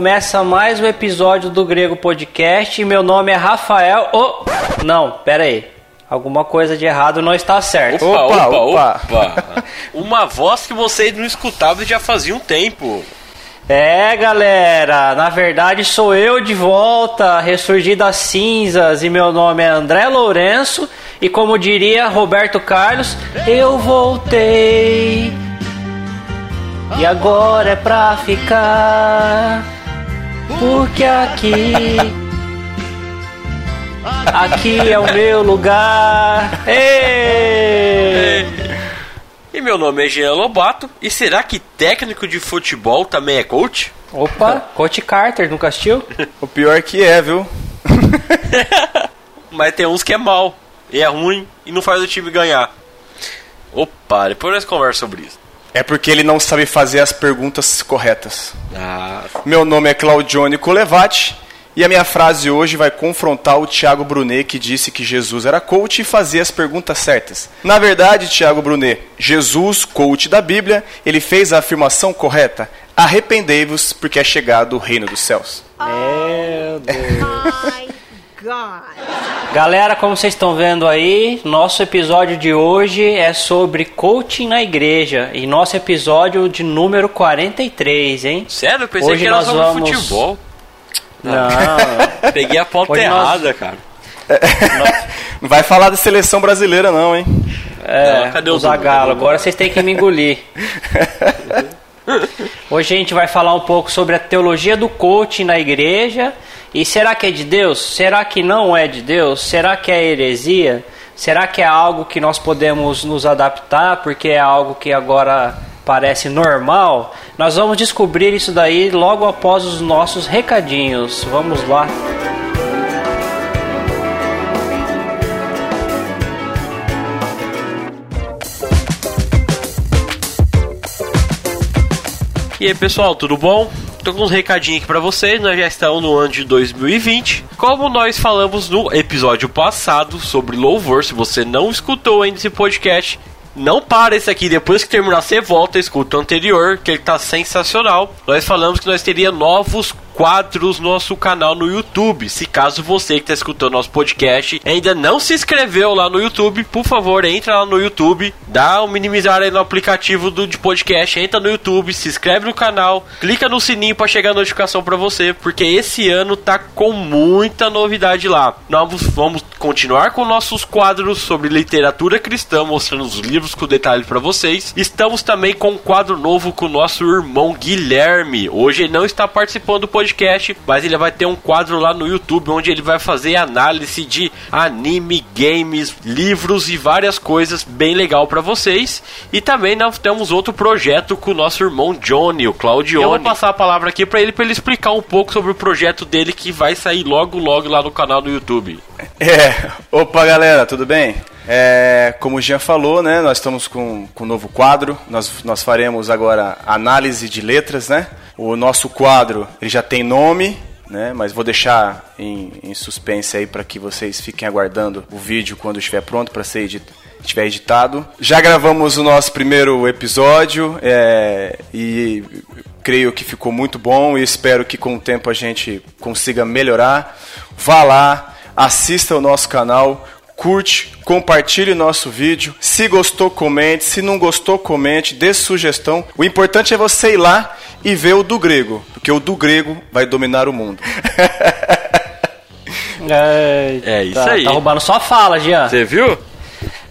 começa mais um episódio do Grego Podcast e meu nome é Rafael. Oh, não, pera aí. Alguma coisa de errado não está certo. Opa, opa, opa. opa. Uma voz que vocês não escutavam já fazia um tempo. É, galera, na verdade sou eu de volta, ressurgi das cinzas e meu nome é André Lourenço e como diria Roberto Carlos, eu voltei. E agora é pra ficar, porque aqui aqui é o meu lugar. Ei! E meu nome é Jean Lobato. E será que técnico de futebol também é coach? Opa, coach Carter, nunca assistiu? o pior que é, viu? Mas tem uns que é mal, e é ruim, e não faz o time ganhar. Opa, depois nós conversamos sobre isso. É porque ele não sabe fazer as perguntas corretas. Ah. Meu nome é Claudione Colevati e a minha frase hoje vai confrontar o Tiago Brunet, que disse que Jesus era coach e fazia as perguntas certas. Na verdade, Tiago Brunet, Jesus, coach da Bíblia, ele fez a afirmação correta: arrependei-vos, porque é chegado o reino dos céus. Meu Deus. Galera, como vocês estão vendo aí, nosso episódio de hoje é sobre coaching na igreja e nosso episódio de número 43, hein? Sério? Eu pensei hoje que era sobre vamos... futebol. Não. Peguei a pauta Hoje errada, nós... cara. Não vai falar da seleção brasileira, não, hein? É, não, cadê o Zagallo? Agora vocês têm que me engolir. Hoje a gente vai falar um pouco sobre a teologia do coaching na igreja. E será que é de Deus? Será que não é de Deus? Será que é heresia? Será que é algo que nós podemos nos adaptar porque é algo que agora parece normal? Nós vamos descobrir isso daí logo após os nossos recadinhos. Vamos lá. E aí pessoal, tudo bom? Tô com uns recadinhos aqui pra vocês, nós já estamos no ano de 2020. Como nós falamos no episódio passado sobre louvor, se você não escutou ainda esse podcast, não para esse aqui, depois que terminar, você volta, escuta o anterior, que ele tá sensacional. Nós falamos que nós teria novos quadros no nosso canal no YouTube. Se caso você que está escutando nosso podcast ainda não se inscreveu lá no YouTube, por favor, entra lá no YouTube, dá um minimizar aí no aplicativo do de podcast, entra no YouTube, se inscreve no canal, clica no sininho para chegar a notificação para você, porque esse ano tá com muita novidade lá. Nós vamos continuar com nossos quadros sobre literatura cristã, mostrando os livros com detalhes para vocês. Estamos também com um quadro novo com o nosso irmão Guilherme. Hoje ele não está participando do podcast podcast, mas ele vai ter um quadro lá no YouTube onde ele vai fazer análise de anime, games, livros e várias coisas bem legal para vocês. E também nós temos outro projeto com o nosso irmão Johnny, o Claudione. Eu vou passar a palavra aqui para ele para ele explicar um pouco sobre o projeto dele que vai sair logo logo lá no canal do YouTube. É, opa galera, tudo bem? É, como o Jean falou, né, nós estamos com, com um novo quadro. Nós, nós faremos agora análise de letras, né? O nosso quadro ele já tem nome, né? Mas vou deixar em, em suspense aí para que vocês fiquem aguardando o vídeo quando estiver pronto para ser editado estiver editado. Já gravamos o nosso primeiro episódio é, e creio que ficou muito bom e espero que com o tempo a gente consiga melhorar. Vá lá, assista o nosso canal, curte, compartilhe nosso vídeo. Se gostou, comente. Se não gostou, comente, dê sugestão. O importante é você ir lá e ver o do grego, porque o do grego vai dominar o mundo. é, é isso tá, aí. Tá roubando só fala, Jean. Você viu?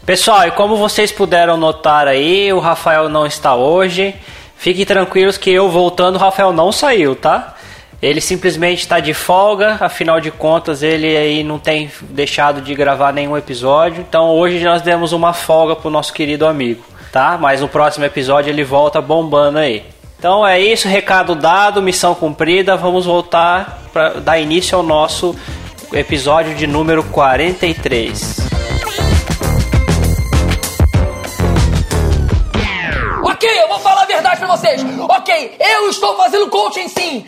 Pessoal, e como vocês puderam notar aí, o Rafael não está hoje. Fiquem tranquilos que eu voltando, o Rafael não saiu, tá? Ele simplesmente está de folga, afinal de contas ele aí não tem deixado de gravar nenhum episódio. Então hoje nós demos uma folga pro nosso querido amigo, tá? Mas no próximo episódio ele volta bombando aí. Então é isso, recado dado, missão cumprida. Vamos voltar para dar início ao nosso episódio de número 43. Ok, eu vou falar a verdade para vocês. Ok, eu estou fazendo coaching sim.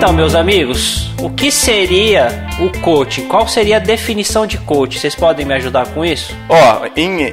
Então, meus amigos, o que seria o coaching? Qual seria a definição de coach? Vocês podem me ajudar com isso? Ó,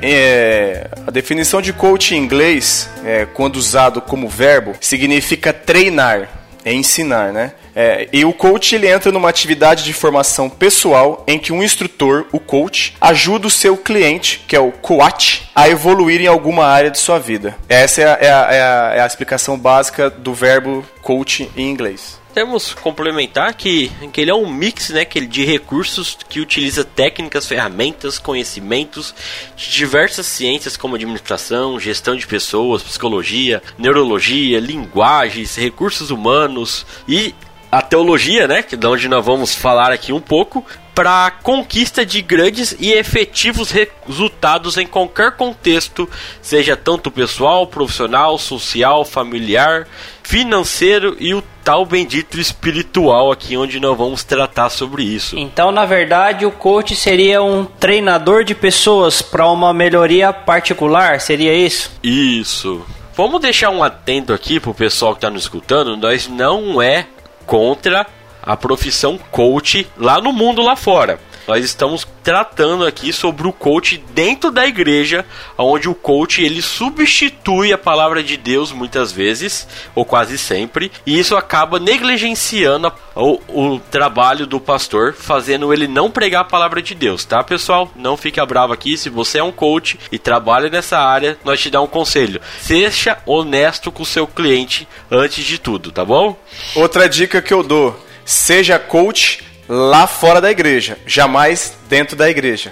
é, a definição de coach em inglês, é, quando usado como verbo, significa treinar, é ensinar, né? É, e o coach ele entra numa atividade de formação pessoal em que um instrutor, o coach, ajuda o seu cliente, que é o coach, a evoluir em alguma área de sua vida. Essa é a, é a, é a, é a explicação básica do verbo coach em inglês temos complementar que, que ele é um mix né, que de recursos que utiliza técnicas, ferramentas, conhecimentos de diversas ciências como administração, gestão de pessoas, psicologia, neurologia, linguagens, recursos humanos e a teologia, né, que é de onde nós vamos falar aqui um pouco, para conquista de grandes e efetivos resultados em qualquer contexto, seja tanto pessoal, profissional, social, familiar, financeiro e o tal bendito espiritual aqui onde nós vamos tratar sobre isso. Então, na verdade, o coach seria um treinador de pessoas para uma melhoria particular, seria isso? Isso. Vamos deixar um atento aqui pro pessoal que está nos escutando, nós não é contra a profissão coach lá no mundo lá fora. Nós estamos tratando aqui sobre o coach dentro da igreja, onde o coach ele substitui a palavra de Deus muitas vezes, ou quase sempre, e isso acaba negligenciando o, o trabalho do pastor, fazendo ele não pregar a palavra de Deus, tá pessoal? Não fique bravo aqui, se você é um coach e trabalha nessa área, nós te damos um conselho. Seja honesto com o seu cliente antes de tudo, tá bom? Outra dica que eu dou, seja coach lá fora da igreja, jamais dentro da igreja.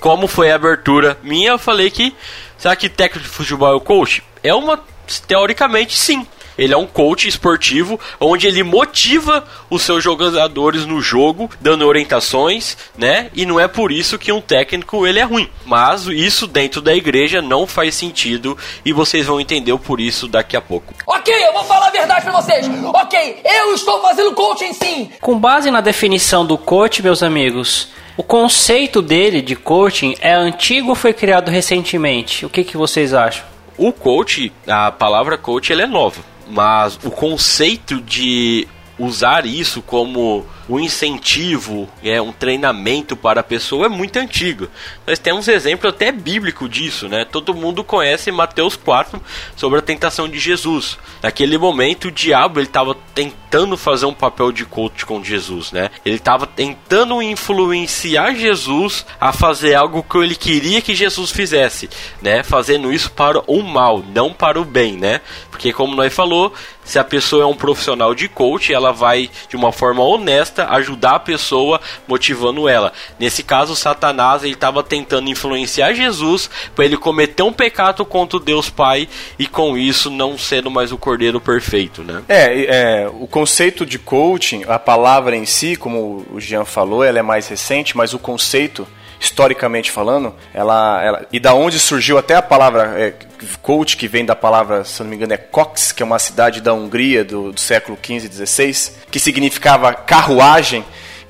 Como foi a abertura minha, eu falei que será que técnico de futebol é o coach? É uma teoricamente sim. Ele é um coach esportivo onde ele motiva os seus jogadores no jogo, dando orientações, né? E não é por isso que um técnico ele é ruim. Mas isso dentro da igreja não faz sentido e vocês vão entender o por isso daqui a pouco. Ok, eu vou falar a verdade para vocês. Ok, eu estou fazendo coaching sim. Com base na definição do coach, meus amigos, o conceito dele de coaching é antigo ou foi criado recentemente? O que, que vocês acham? O coach, a palavra coach, ela é nova mas o conceito de usar isso como um incentivo, é um treinamento para a pessoa é muito antigo. Nós temos exemplo até bíblico disso, né? Todo mundo conhece Mateus 4 sobre a tentação de Jesus. Naquele momento o diabo ele estava tentando fazer um papel de coach com Jesus, né? Ele estava tentando influenciar Jesus a fazer algo que ele queria que Jesus fizesse, né? Fazendo isso para o mal, não para o bem, né? Porque como nós falou, se a pessoa é um profissional de coach, ela vai de uma forma honesta ajudar a pessoa, motivando ela. Nesse caso, Satanás ele estava tentando influenciar Jesus para ele cometer um pecado contra Deus Pai e com isso não sendo mais o cordeiro perfeito, né? É, é o conceito de coaching, a palavra em si, como o Jean falou, ela é mais recente, mas o conceito historicamente falando, ela, ela, e da onde surgiu até a palavra é, coach, que vem da palavra, se não me engano, é Cox, que é uma cidade da Hungria do, do século XV e XVI, que significava carruagem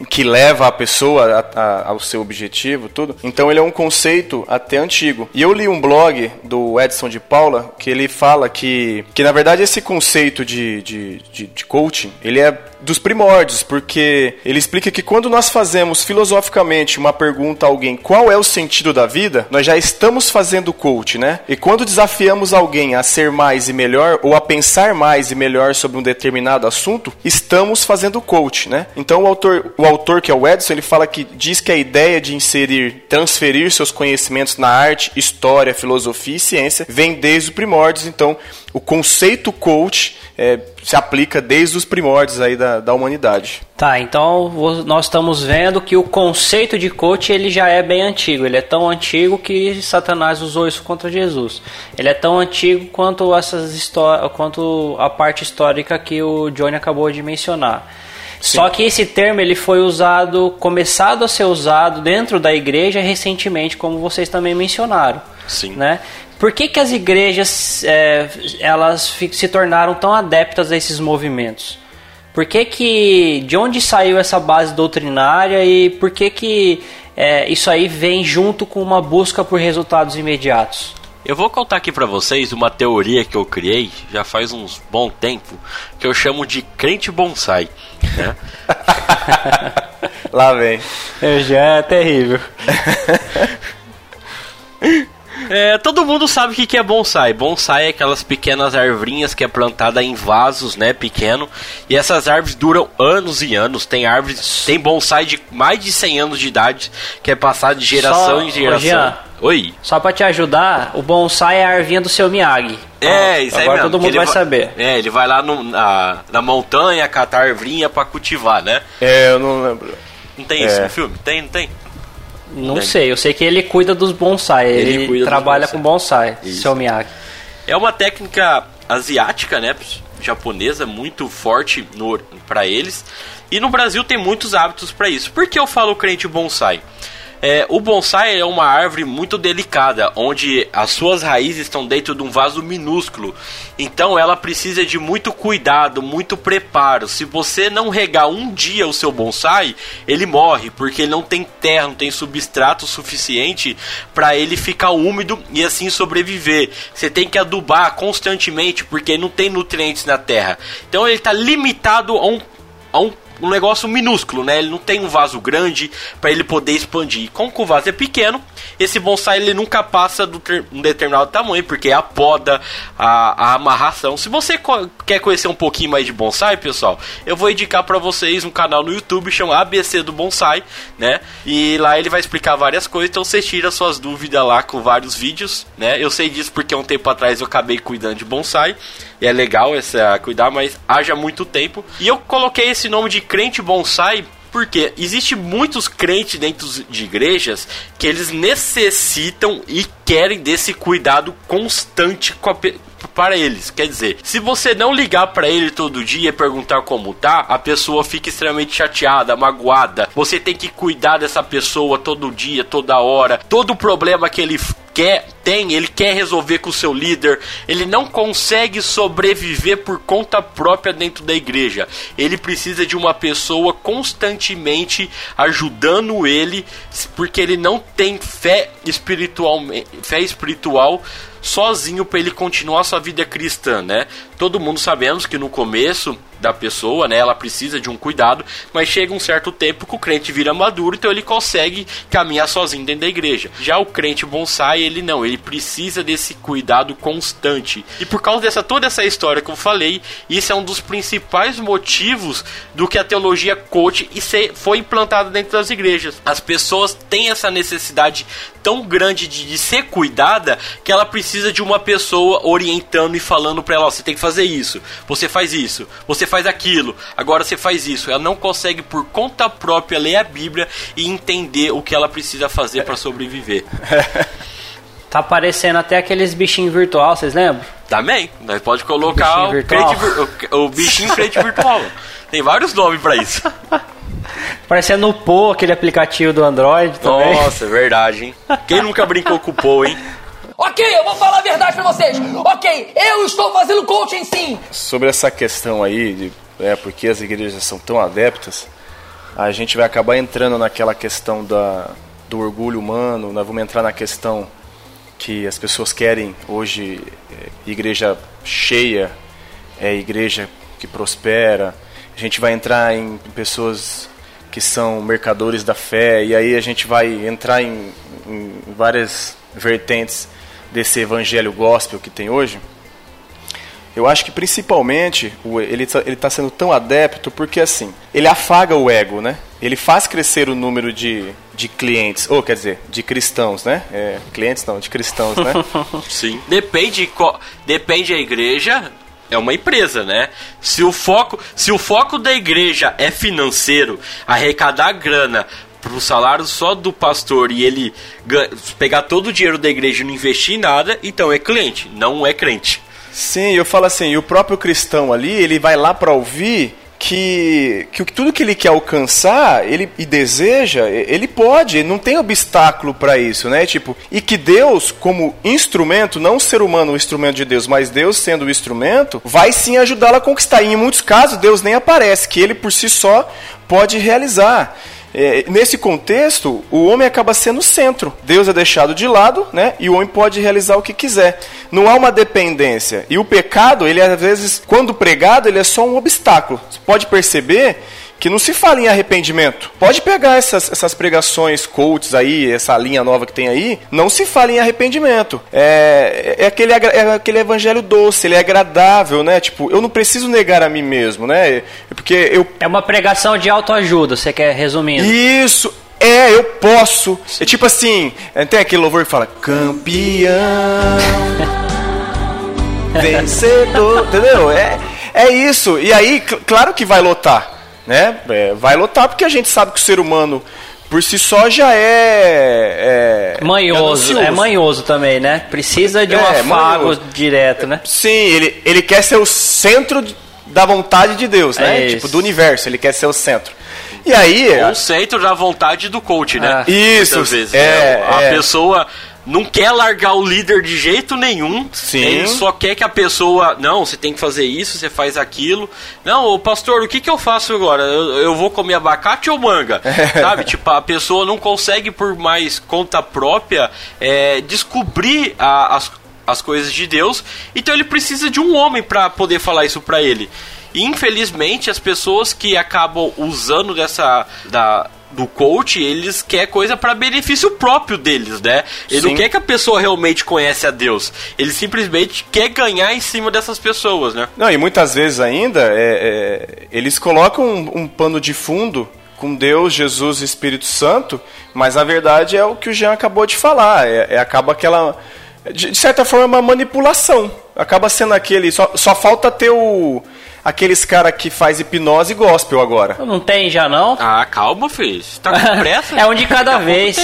que leva a pessoa a, a, ao seu objetivo, tudo. Então ele é um conceito até antigo. E eu li um blog do Edson de Paula que ele fala que, que na verdade esse conceito de, de, de, de coaching, ele é dos primórdios, porque ele explica que quando nós fazemos filosoficamente uma pergunta a alguém qual é o sentido da vida, nós já estamos fazendo coach, né? E quando desafiamos alguém a ser mais e melhor ou a pensar mais e melhor sobre um determinado assunto, estamos fazendo coach, né? Então o autor, o autor que é o Edson, ele fala que diz que a ideia de inserir, transferir seus conhecimentos na arte, história, filosofia e ciência vem desde os primórdios. Então, o conceito coach é, se aplica desde os primórdios aí da, da humanidade. Tá, então nós estamos vendo que o conceito de coach ele já é bem antigo. Ele é tão antigo que Satanás usou isso contra Jesus. Ele é tão antigo quanto essas quanto a parte histórica que o Johnny acabou de mencionar. Sim. Só que esse termo ele foi usado, começado a ser usado dentro da igreja recentemente, como vocês também mencionaram. Sim. Né? Por que, que as igrejas é, elas se tornaram tão adeptas a esses movimentos? Por que, que de onde saiu essa base doutrinária e por que, que é, isso aí vem junto com uma busca por resultados imediatos? Eu vou contar aqui pra vocês uma teoria que eu criei já faz uns bom tempo, que eu chamo de crente bonsai, né? Lá vem. Eu já é terrível. É, todo mundo sabe o que que é bonsai. Bonsai é aquelas pequenas arvrinhas que é plantada em vasos, né, pequeno. E essas árvores duram anos e anos. Tem árvores, tem bonsai de mais de 100 anos de idade, que é passado de geração Só- em geração. Jean. Oi. Só pra te ajudar, o bonsai é a arvinha do seu Miyagi. É, isso aí Agora mesmo, todo mundo vai saber. É, ele vai lá no- na, na montanha catar arvrinha pra cultivar, né? É, eu não lembro. Não tem isso É. no filme? Tem, não tem? Não Tem. sei, eu sei que ele cuida dos bonsai. Ele Ele, cuida dos trabalha bonsai. com bonsai, Isso. seu Miyagi. É uma técnica asiática, né? Japonesa, muito forte no, pra eles. E no Brasil tem muitos hábitos pra isso. Por que eu falo crente bonsai? É, o bonsai é uma árvore muito delicada, onde as suas raízes estão dentro de um vaso minúsculo. Então ela precisa de muito cuidado, muito preparo. Se você não regar um dia o seu bonsai, ele morre, porque ele não tem terra, não tem substrato suficiente para ele ficar úmido e assim sobreviver. Você tem que adubar constantemente, porque não tem nutrientes na terra. Então ele está limitado a um, a um um negócio minúsculo, né? Ele não tem um vaso grande para ele poder expandir. Como que o vaso é pequeno, esse bonsai ele nunca passa ter- um determinado tamanho, porque é a poda, a, a amarração. Se você co- quer conhecer um pouquinho mais de bonsai, pessoal, eu vou indicar para vocês um canal no YouTube chamado ABC do Bonsai, né? E lá ele vai explicar várias coisas, então você tira suas dúvidas lá com vários vídeos, né? Eu sei disso porque um tempo atrás eu acabei cuidando de bonsai. E é legal essa cuidar, mas haja muito tempo. E eu coloquei esse nome de crente bonsai porque existe muitos crentes dentro de igrejas que eles necessitam e querem desse cuidado constante para eles. Quer dizer, se você não ligar para ele todo dia e perguntar como tá, a pessoa fica extremamente chateada, magoada. Você tem que cuidar dessa pessoa todo dia, toda hora. Todo problema que ele quer tem, ele quer resolver com o seu líder. Ele não consegue sobreviver por conta própria dentro da igreja. Ele precisa de uma pessoa constantemente ajudando ele, porque ele não tem fé espiritual, fé espiritual sozinho para ele continuar sua vida cristã, né? Todo mundo sabemos que no começo da pessoa, né, ela precisa de um cuidado, mas chega um certo tempo que o crente vira maduro, então ele consegue caminhar sozinho dentro da igreja. Já o crente bonsai, ele não, ele precisa desse cuidado constante. E por causa dessa toda essa história que eu falei, isso é um dos principais motivos do que a teologia coach e foi implantada dentro das igrejas. As pessoas têm essa necessidade tão grande de, de ser cuidada que ela precisa de uma pessoa orientando e falando para ela, ó, você tem que fazer isso, você faz isso, você faz aquilo, agora você faz isso. Ela não consegue por conta própria ler a Bíblia e entender o que ela precisa fazer para sobreviver. Tá aparecendo até aqueles bichinhos virtual, vocês lembram? Também, nós pode colocar Bichinho o, crente vir- o, o bichinho crente virtual. Tem vários nomes para isso. Parecendo o Pô, aquele aplicativo do Android também. Nossa, é verdade, hein? Quem nunca brincou com o Paul, hein? Ok, eu vou falar a verdade pra vocês. Ok, eu estou fazendo coaching sim. Sobre essa questão aí, de, é, porque as igrejas são tão adeptas, a gente vai acabar entrando naquela questão da, do orgulho humano, nós vamos entrar na questão que as pessoas querem hoje é, igreja cheia, é igreja que prospera. A gente vai entrar em pessoas que são mercadores da fé e aí a gente vai entrar em, em várias vertentes desse evangelho gospel que tem hoje. Eu acho que principalmente ele está tá sendo tão adepto porque assim, ele afaga o ego, né? Ele faz crescer o número de, de clientes, ou quer dizer, de cristãos, né? É, clientes não, de cristãos, né? Sim. Depende, depende a igreja. É uma empresa, né? Se o foco, se o foco da igreja é financeiro, arrecadar grana pro salário só do pastor e ele ga- pegar todo o dinheiro da igreja e não investir em nada, então é cliente, não é crente. Sim, eu falo assim, e o próprio cristão ali, ele vai lá para ouvir que, que tudo que ele quer alcançar, ele e deseja, ele pode, não tem obstáculo para isso, né? Tipo, e que Deus, como instrumento, não o ser humano o instrumento de Deus, mas Deus sendo o instrumento, vai sim ajudá-lo a conquistar. E em muitos casos Deus nem aparece, que ele por si só pode realizar. É, nesse contexto, o homem acaba sendo o centro. Deus é deixado de lado, né? E o homem pode realizar o que quiser. Não há uma dependência. E o pecado, ele às vezes, quando pregado, ele é só um obstáculo. Você pode perceber que não se fala em arrependimento. Pode pegar essas, essas pregações coaches aí, essa linha nova que tem aí, não se fala em arrependimento. É, é, aquele, é aquele evangelho doce, ele é agradável, né? Tipo, eu não preciso negar a mim mesmo, né? Porque eu... É uma pregação de autoajuda, você quer resumindo. Isso, é, eu posso. É tipo assim, tem aquele louvor que fala, campeão, vencedor, entendeu? É, é isso. E aí, claro que vai lotar né? É, vai lotar porque a gente sabe que o ser humano por si só já é, é manhoso, é manhoso também, né? Precisa de um é, afago manhoso. direto, né? Sim, ele, ele quer ser o centro da vontade de Deus, né? É tipo do universo, ele quer ser o centro. E aí, o centro da vontade do coach, né? Isso, Muitas vezes, é, né? a é. pessoa não quer largar o líder de jeito nenhum. Sim. Ele só quer que a pessoa. Não, você tem que fazer isso, você faz aquilo. Não, o pastor, o que, que eu faço agora? Eu, eu vou comer abacate ou manga? Sabe? Tipo, a pessoa não consegue, por mais conta própria, é, descobrir a, as, as coisas de Deus. Então ele precisa de um homem para poder falar isso para ele. infelizmente, as pessoas que acabam usando dessa. Da, do coach, eles quer coisa para benefício próprio deles, né? Ele Sim. não quer que a pessoa realmente conhece a Deus. Ele simplesmente quer ganhar em cima dessas pessoas, né? Não, e muitas vezes ainda é, é, eles colocam um, um pano de fundo com Deus, Jesus e Espírito Santo, mas a verdade é o que o Jean acabou de falar. É, é acaba aquela. De, de certa forma, uma manipulação. Acaba sendo aquele. Só, só falta ter o aqueles cara que faz hipnose gospel agora. Não tem já não? Ah, calma, filho. Tá com pressa? é um de cada vez.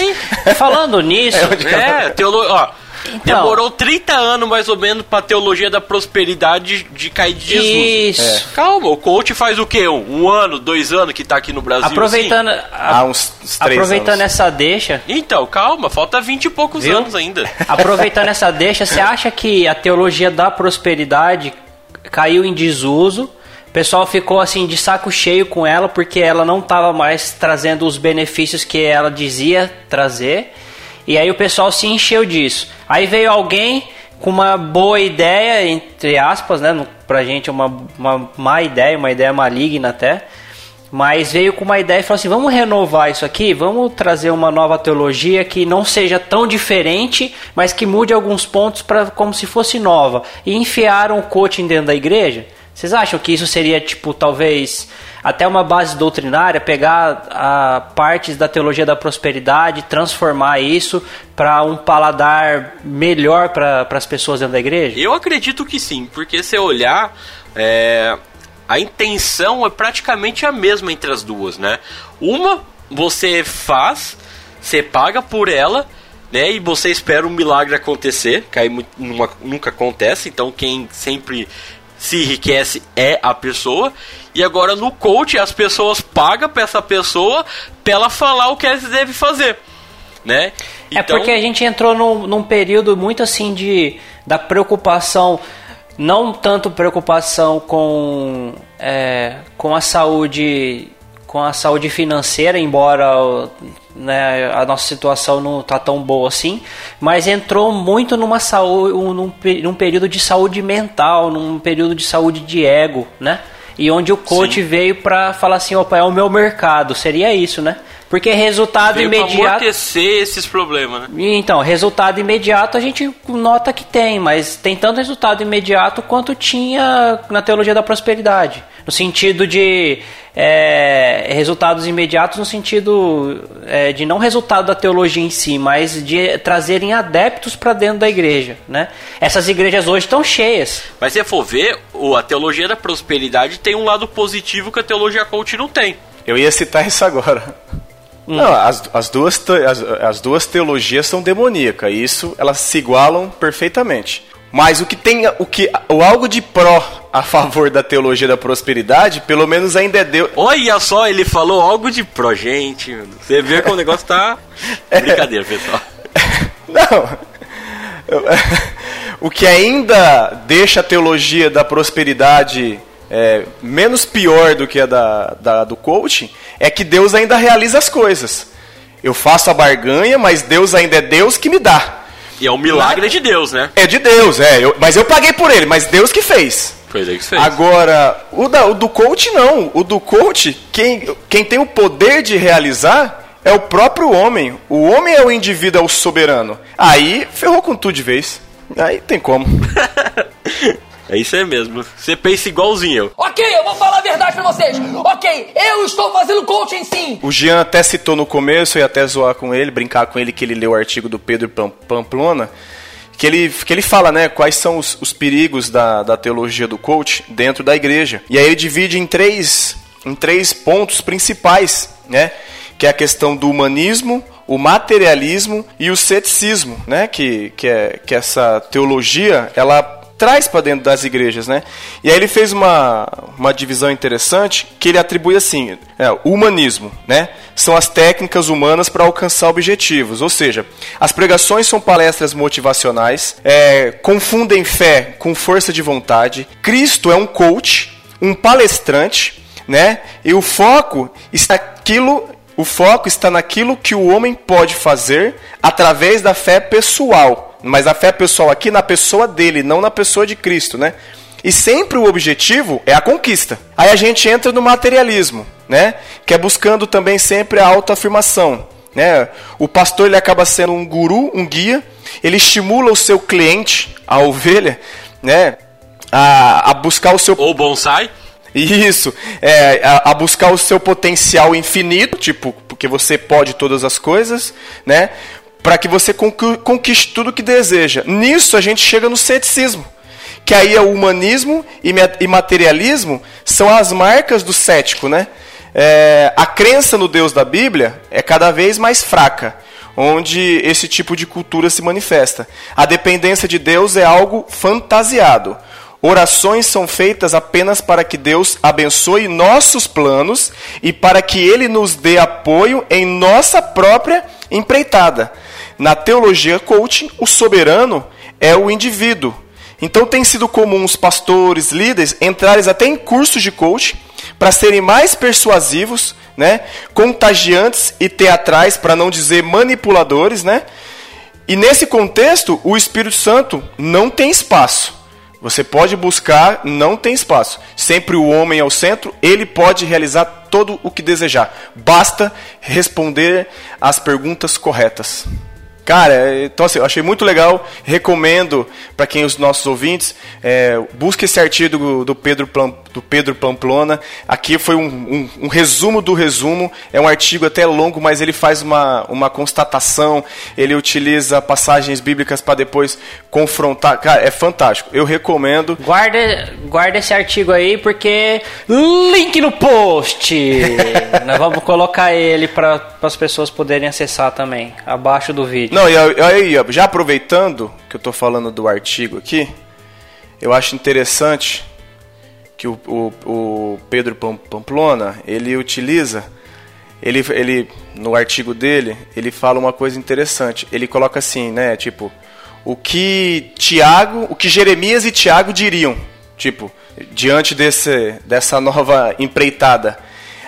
Falando nisso, é, é teolo... ó, então, Demorou 30 anos mais ou menos pra teologia da prosperidade de cair de Jesus. Isso. É. Calma, o coach faz o quê? Um, um, ano, dois anos que tá aqui no Brasil? Aproveitando, assim? a, ah, uns, uns aproveitando anos. essa deixa. Então, calma, falta 20 e poucos Viu? anos ainda. Aproveitando essa deixa, você acha que a teologia da prosperidade caiu em desuso. O pessoal ficou assim de saco cheio com ela porque ela não estava mais trazendo os benefícios que ela dizia trazer. E aí o pessoal se encheu disso. Aí veio alguém com uma boa ideia, entre aspas, né? Pra gente uma, uma má ideia, uma ideia maligna até. Mas veio com uma ideia e falou assim: vamos renovar isso aqui, vamos trazer uma nova teologia que não seja tão diferente, mas que mude alguns pontos para como se fosse nova. E enfiaram o coaching dentro da igreja. Vocês acham que isso seria, tipo, talvez até uma base doutrinária, pegar a, partes da teologia da prosperidade, transformar isso para um paladar melhor para as pessoas dentro da igreja? Eu acredito que sim, porque se olhar, é, a intenção é praticamente a mesma entre as duas, né? Uma você faz, você paga por ela, né? E você espera um milagre acontecer, que aí nunca acontece. Então quem sempre se enriquece é a pessoa. E agora no coach as pessoas pagam para essa pessoa para ela falar o que ela deve fazer, né? É então... É porque a gente entrou num, num período muito assim de da preocupação não tanto preocupação com, é, com a saúde com a saúde financeira, embora né, a nossa situação não está tão boa assim, mas entrou muito numa saúde, num, num período de saúde mental, num período de saúde de ego, né? E onde o coach Sim. veio para falar assim, opa, é o meu mercado, seria isso, né? Porque resultado Veio imediato. Pra amortecer esses problemas, né? Então, resultado imediato a gente nota que tem, mas tem tanto resultado imediato quanto tinha na teologia da prosperidade. No sentido de é, resultados imediatos, no sentido é, de não resultado da teologia em si, mas de trazerem adeptos para dentro da igreja. Né? Essas igrejas hoje estão cheias. Mas se for ver, a teologia da prosperidade tem um lado positivo que a teologia coach não tem. Eu ia citar isso agora. Hum. Não, as, as, duas, as, as duas teologias são demoníacas, isso elas se igualam perfeitamente. Mas o que tem o que o algo de pró a favor da teologia da prosperidade, pelo menos ainda é Deus. Olha só, ele falou algo de pró, gente. Você vê que o negócio tá brincadeira, pessoal. Não. O que ainda deixa a teologia da prosperidade é, menos pior do que a da, da, do coaching é que Deus ainda realiza as coisas. Eu faço a barganha, mas Deus ainda é Deus que me dá. E é um milagre de Deus, né? É de Deus, é. Eu, mas eu paguei por ele, mas Deus que fez. Foi ele que fez. Agora, o, da, o do coach não. O do coach, quem, quem tem o poder de realizar é o próprio homem. O homem é o indivíduo, é o soberano. Aí ferrou com tudo de vez. Aí tem como. É isso aí mesmo. Você pensa igualzinho eu. Ok, eu vou falar a verdade pra vocês. Ok, eu estou fazendo coaching sim. O Jean até citou no começo, e até zoar com ele, brincar com ele, que ele leu o artigo do Pedro Pamplona, que ele, que ele fala, né, quais são os, os perigos da, da teologia do coach dentro da igreja. E aí ele divide em três, em três pontos principais, né, que é a questão do humanismo, o materialismo e o ceticismo, né, que, que, é, que essa teologia, ela traz para dentro das igrejas, né? E aí ele fez uma, uma divisão interessante que ele atribui assim, é, o humanismo, né? São as técnicas humanas para alcançar objetivos, ou seja, as pregações são palestras motivacionais, é, confundem fé com força de vontade. Cristo é um coach, um palestrante, né? E o foco está aquilo o foco está naquilo que o homem pode fazer através da fé pessoal mas a fé pessoal aqui na pessoa dele, não na pessoa de Cristo, né? E sempre o objetivo é a conquista. Aí a gente entra no materialismo, né? Que é buscando também sempre a autoafirmação. Né? O pastor ele acaba sendo um guru, um guia. Ele estimula o seu cliente, a ovelha, né? A, a buscar o seu. Ou bonsai. Isso, é, a, a, buscar o seu potencial infinito, tipo, porque você pode todas as coisas, né? Para que você conquiste tudo que deseja. Nisso a gente chega no ceticismo, que aí é o humanismo e materialismo são as marcas do cético, né? É, a crença no Deus da Bíblia é cada vez mais fraca, onde esse tipo de cultura se manifesta. A dependência de Deus é algo fantasiado. Orações são feitas apenas para que Deus abençoe nossos planos e para que Ele nos dê apoio em nossa própria empreitada. Na teologia coaching, o soberano é o indivíduo. Então tem sido comum os pastores, líderes, entrarem até em cursos de coaching para serem mais persuasivos, né, contagiantes e teatrais, para não dizer manipuladores, né? E nesse contexto, o Espírito Santo não tem espaço. Você pode buscar, não tem espaço. Sempre o homem é o centro, ele pode realizar todo o que desejar. Basta responder as perguntas corretas. Cara, então assim, eu achei muito legal, recomendo para quem os nossos ouvintes, é, busque esse artigo do, do, Pedro, do Pedro Pamplona. Aqui foi um, um, um, resumo do resumo, é um artigo até longo, mas ele faz uma, uma constatação, ele utiliza passagens bíblicas para depois confrontar. Cara, é fantástico, eu recomendo. Guarda, guarda esse artigo aí, porque link no post! Nós vamos colocar ele para as pessoas poderem acessar também, abaixo do vídeo. Não, e aí, já aproveitando que eu estou falando do artigo aqui, eu acho interessante que o, o, o Pedro Pamplona, ele utiliza, ele, ele, no artigo dele, ele fala uma coisa interessante. Ele coloca assim, né, tipo, o que Tiago, o que Jeremias e Tiago diriam, tipo, diante desse, dessa nova empreitada.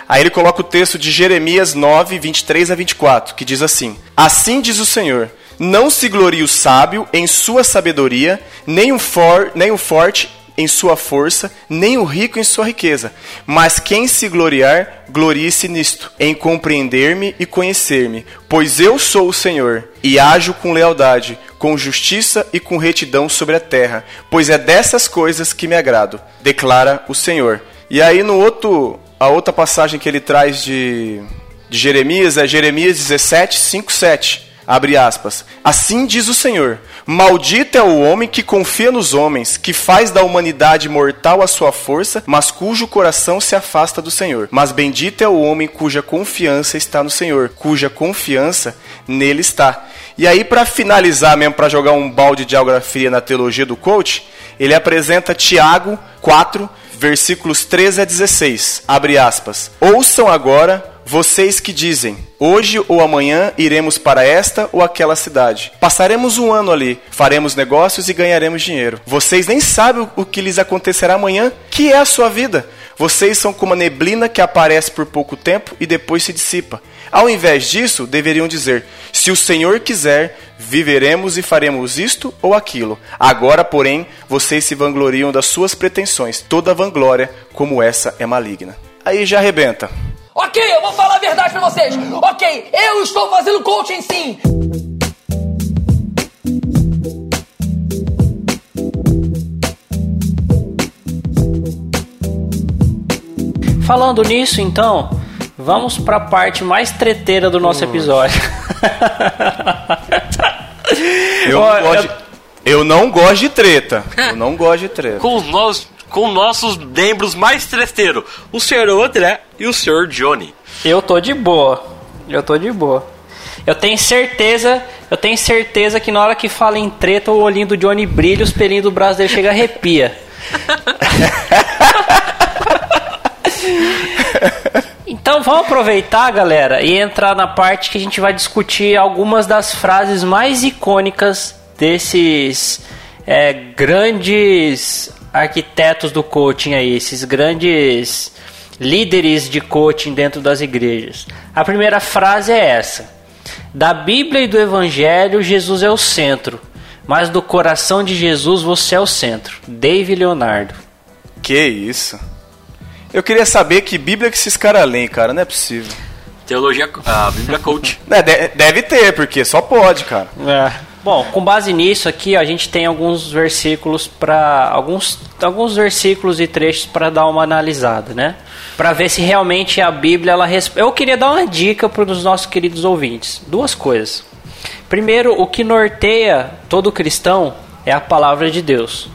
Aí ele coloca o texto de Jeremias 9, 23 a 24, que diz assim: Assim diz o Senhor: Não se glorie o sábio em sua sabedoria, nem o, for, nem o forte em sua força, nem o rico em sua riqueza. Mas quem se gloriar, glorie-se nisto, em compreender-me e conhecer-me. Pois eu sou o Senhor, e ajo com lealdade, com justiça e com retidão sobre a terra. Pois é dessas coisas que me agrado, declara o Senhor. E aí no outro a outra passagem que ele traz de, de Jeremias é Jeremias 17, 5, 7. Abre aspas. Assim diz o Senhor: Maldito é o homem que confia nos homens, que faz da humanidade mortal a sua força, mas cujo coração se afasta do Senhor. Mas bendito é o homem cuja confiança está no Senhor, cuja confiança nele está. E aí, para finalizar mesmo, para jogar um balde de geografia na teologia do coach, ele apresenta Tiago 4, versículos 13 a 16. Abre aspas. Ouçam agora vocês que dizem: Hoje ou amanhã iremos para esta ou aquela cidade. Passaremos um ano ali, faremos negócios e ganharemos dinheiro. Vocês nem sabem o que lhes acontecerá amanhã, que é a sua vida. Vocês são como a neblina que aparece por pouco tempo e depois se dissipa. Ao invés disso, deveriam dizer: Se o Senhor quiser, viveremos e faremos isto ou aquilo. Agora, porém, vocês se vangloriam das suas pretensões. Toda vanglória como essa é maligna. Aí já arrebenta. Ok, eu vou falar a verdade pra vocês. Ok, eu estou fazendo coaching sim. Falando nisso, então, vamos para a parte mais treteira do nosso episódio. Eu, não gosto de, eu não gosto de treta. Eu não gosto de treta. Com, nós, com nossos membros mais treteiros, o senhor André e o senhor Johnny. Eu tô de boa. Eu tô de boa. Eu tenho certeza, eu tenho certeza que na hora que fala em treta, o olhinho do Johnny brilha, os pelinhos do braço dele chega a arrepia. Então vamos aproveitar, galera, e entrar na parte que a gente vai discutir algumas das frases mais icônicas desses é, grandes arquitetos do coaching aí, esses grandes líderes de coaching dentro das igrejas. A primeira frase é essa: Da Bíblia e do Evangelho, Jesus é o centro, mas do coração de Jesus você é o centro. Dave Leonardo. Que isso? Eu queria saber que Bíblia que esses caras leem, cara. Não é possível. Teologia, a Bíblia Coach. É, de- deve ter, porque só pode, cara. É. Bom, com base nisso aqui, a gente tem alguns versículos para alguns alguns versículos e trechos para dar uma analisada, né? Para ver se realmente a Bíblia ela Eu queria dar uma dica para os nossos queridos ouvintes. Duas coisas. Primeiro, o que norteia todo cristão é a palavra de Deus.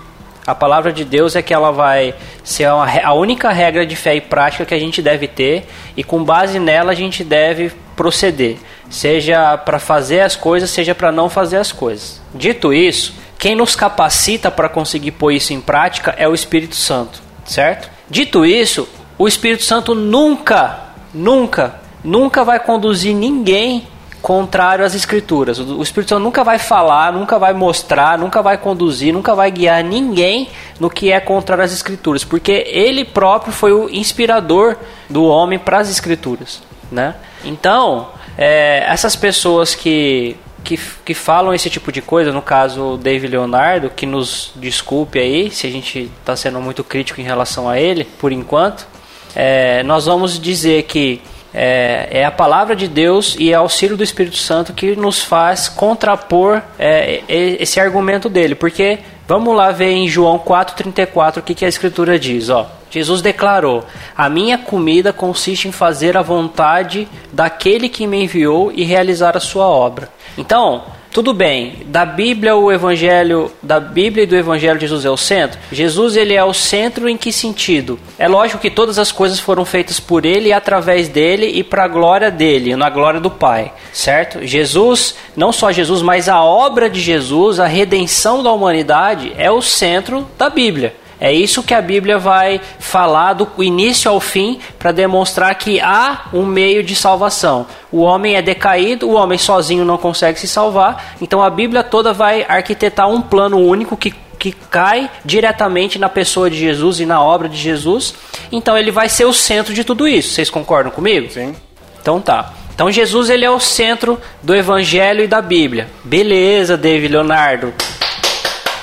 A palavra de Deus é que ela vai ser a única regra de fé e prática que a gente deve ter, e com base nela a gente deve proceder, seja para fazer as coisas, seja para não fazer as coisas. Dito isso, quem nos capacita para conseguir pôr isso em prática é o Espírito Santo, certo? Dito isso, o Espírito Santo nunca, nunca, nunca vai conduzir ninguém contrário às escrituras. O Espírito Santo nunca vai falar, nunca vai mostrar, nunca vai conduzir, nunca vai guiar ninguém no que é contrário às escrituras, porque ele próprio foi o inspirador do homem para as escrituras, né? Então, é, essas pessoas que, que que falam esse tipo de coisa, no caso o Dave Leonardo, que nos desculpe aí se a gente está sendo muito crítico em relação a ele, por enquanto, é, nós vamos dizer que é, é a palavra de Deus e é auxílio do Espírito Santo que nos faz contrapor é, esse argumento dele. Porque vamos lá ver em João 4,34 o que, que a Escritura diz. Ó. Jesus declarou: A minha comida consiste em fazer a vontade daquele que me enviou e realizar a sua obra. Então, tudo bem, da Bíblia o evangelho, da Bíblia e do evangelho Jesus é o centro. Jesus ele é o centro em que sentido? É lógico que todas as coisas foram feitas por ele e através dele e para a glória dele, na glória do Pai, certo? Jesus, não só Jesus, mas a obra de Jesus, a redenção da humanidade é o centro da Bíblia. É isso que a Bíblia vai falar do início ao fim para demonstrar que há um meio de salvação. O homem é decaído, o homem sozinho não consegue se salvar, então a Bíblia toda vai arquitetar um plano único que, que cai diretamente na pessoa de Jesus e na obra de Jesus. Então ele vai ser o centro de tudo isso. Vocês concordam comigo? Sim. Então tá. Então Jesus ele é o centro do Evangelho e da Bíblia. Beleza, David Leonardo.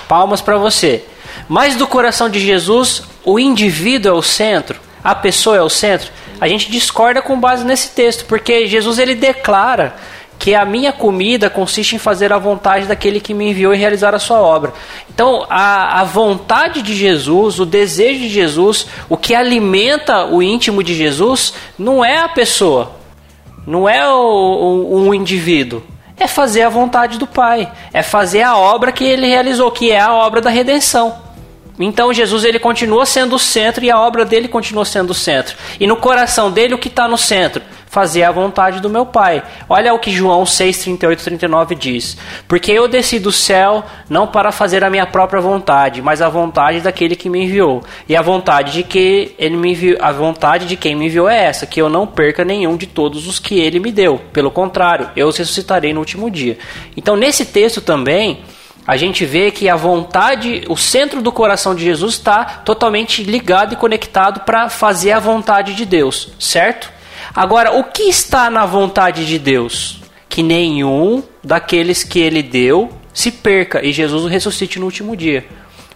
Palmas para você. Mas do coração de Jesus, o indivíduo é o centro, a pessoa é o centro. A gente discorda com base nesse texto, porque Jesus ele declara que a minha comida consiste em fazer a vontade daquele que me enviou e realizar a sua obra. Então, a, a vontade de Jesus, o desejo de Jesus, o que alimenta o íntimo de Jesus, não é a pessoa, não é o, o, um indivíduo. É fazer a vontade do Pai. É fazer a obra que ele realizou, que é a obra da redenção. Então Jesus ele continua sendo o centro e a obra dele continua sendo o centro. E no coração dele o que está no centro? fazer a vontade do meu Pai. Olha o que João 6, 38 39 diz. Porque eu desci do céu não para fazer a minha própria vontade, mas a vontade daquele que me enviou. E a vontade de que ele me enviou, a vontade de quem me enviou é essa, que eu não perca nenhum de todos os que ele me deu. Pelo contrário, eu os ressuscitarei no último dia. Então, nesse texto também, a gente vê que a vontade, o centro do coração de Jesus está totalmente ligado e conectado para fazer a vontade de Deus, certo? Agora, o que está na vontade de Deus? Que nenhum daqueles que ele deu se perca e Jesus o ressuscite no último dia.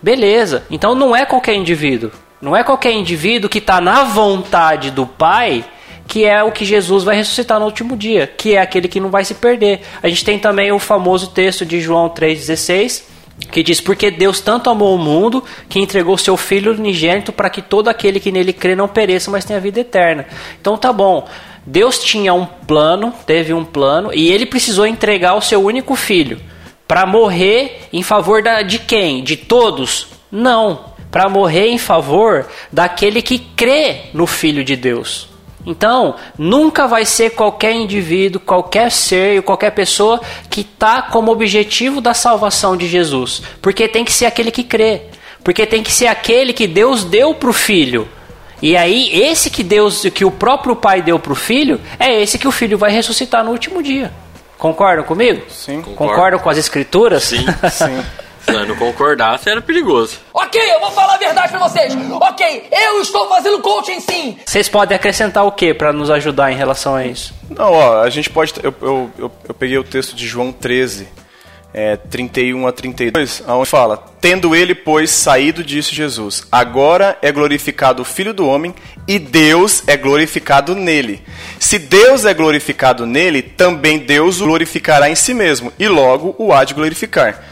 Beleza, então não é qualquer indivíduo. Não é qualquer indivíduo que está na vontade do Pai que é o que Jesus vai ressuscitar no último dia, que é aquele que não vai se perder. A gente tem também o famoso texto de João 3,16, que diz: Porque Deus tanto amou o mundo que entregou seu Filho unigênito para que todo aquele que nele crê não pereça, mas tenha vida eterna. Então tá bom. Deus tinha um plano, teve um plano, e ele precisou entregar o seu único filho para morrer em favor da, de quem? De todos? Não. Para morrer em favor daquele que crê no Filho de Deus. Então, nunca vai ser qualquer indivíduo, qualquer ser, qualquer pessoa que está como objetivo da salvação de Jesus. Porque tem que ser aquele que crê. Porque tem que ser aquele que Deus deu para o filho. E aí, esse que Deus, que o próprio Pai deu para o filho, é esse que o filho vai ressuscitar no último dia. Concordam comigo? Sim. Concordam com as escrituras? Sim. Sim. Se não concordasse, era perigoso. Ok, eu vou falar a verdade pra vocês. Ok, eu estou fazendo coaching sim. Vocês podem acrescentar o que para nos ajudar em relação a isso? Não, ó, a gente pode. Eu, eu, eu, eu peguei o texto de João 13, é, 31 a 32, onde fala: Tendo ele, pois, saído, disse Jesus: Agora é glorificado o Filho do Homem e Deus é glorificado nele. Se Deus é glorificado nele, também Deus o glorificará em si mesmo, e logo o há de glorificar.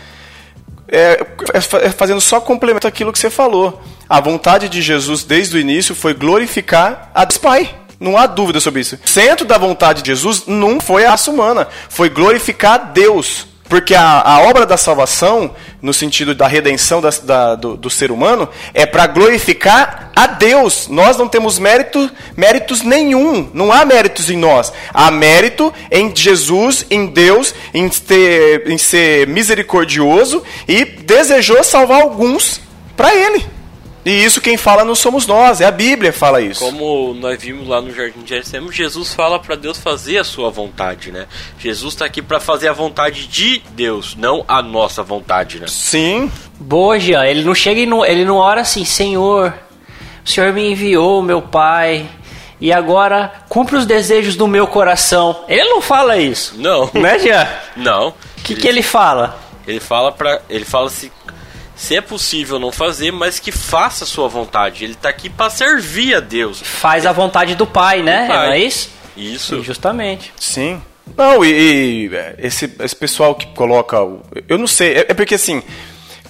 É, é fazendo só complemento aquilo que você falou. A vontade de Jesus desde o início foi glorificar a Deus Pai. Não há dúvida sobre isso. O centro da vontade de Jesus não foi a raça humana, foi glorificar Deus. Porque a, a obra da salvação, no sentido da redenção da, da, do, do, ser humano, é para glorificar a Deus. Nós não temos mérito, méritos nenhum. Não há méritos em nós. Há mérito em Jesus, em Deus, em, ter, em ser misericordioso e desejou salvar alguns para Ele. E isso quem fala não somos nós, é a Bíblia que fala isso. Como nós vimos lá no Jardim de Getsêmen, Jesus fala para Deus fazer a sua vontade, né? Jesus está aqui para fazer a vontade de Deus, não a nossa vontade, né? Sim. Boa, Jean. Ele não chega e não, ele não ora assim, Senhor, o Senhor me enviou, meu Pai, e agora cumpre os desejos do meu coração. Ele não fala isso. Não. Né, Jean? Não. O que, ele... que ele fala? Ele fala para ele fala se se é possível não fazer, mas que faça a sua vontade. Ele está aqui para servir a Deus. Faz a vontade do Pai, né? Pai. Não é isso? Isso. E justamente. Sim. Não, e, e, esse, esse pessoal que coloca. Eu não sei, é, é porque assim,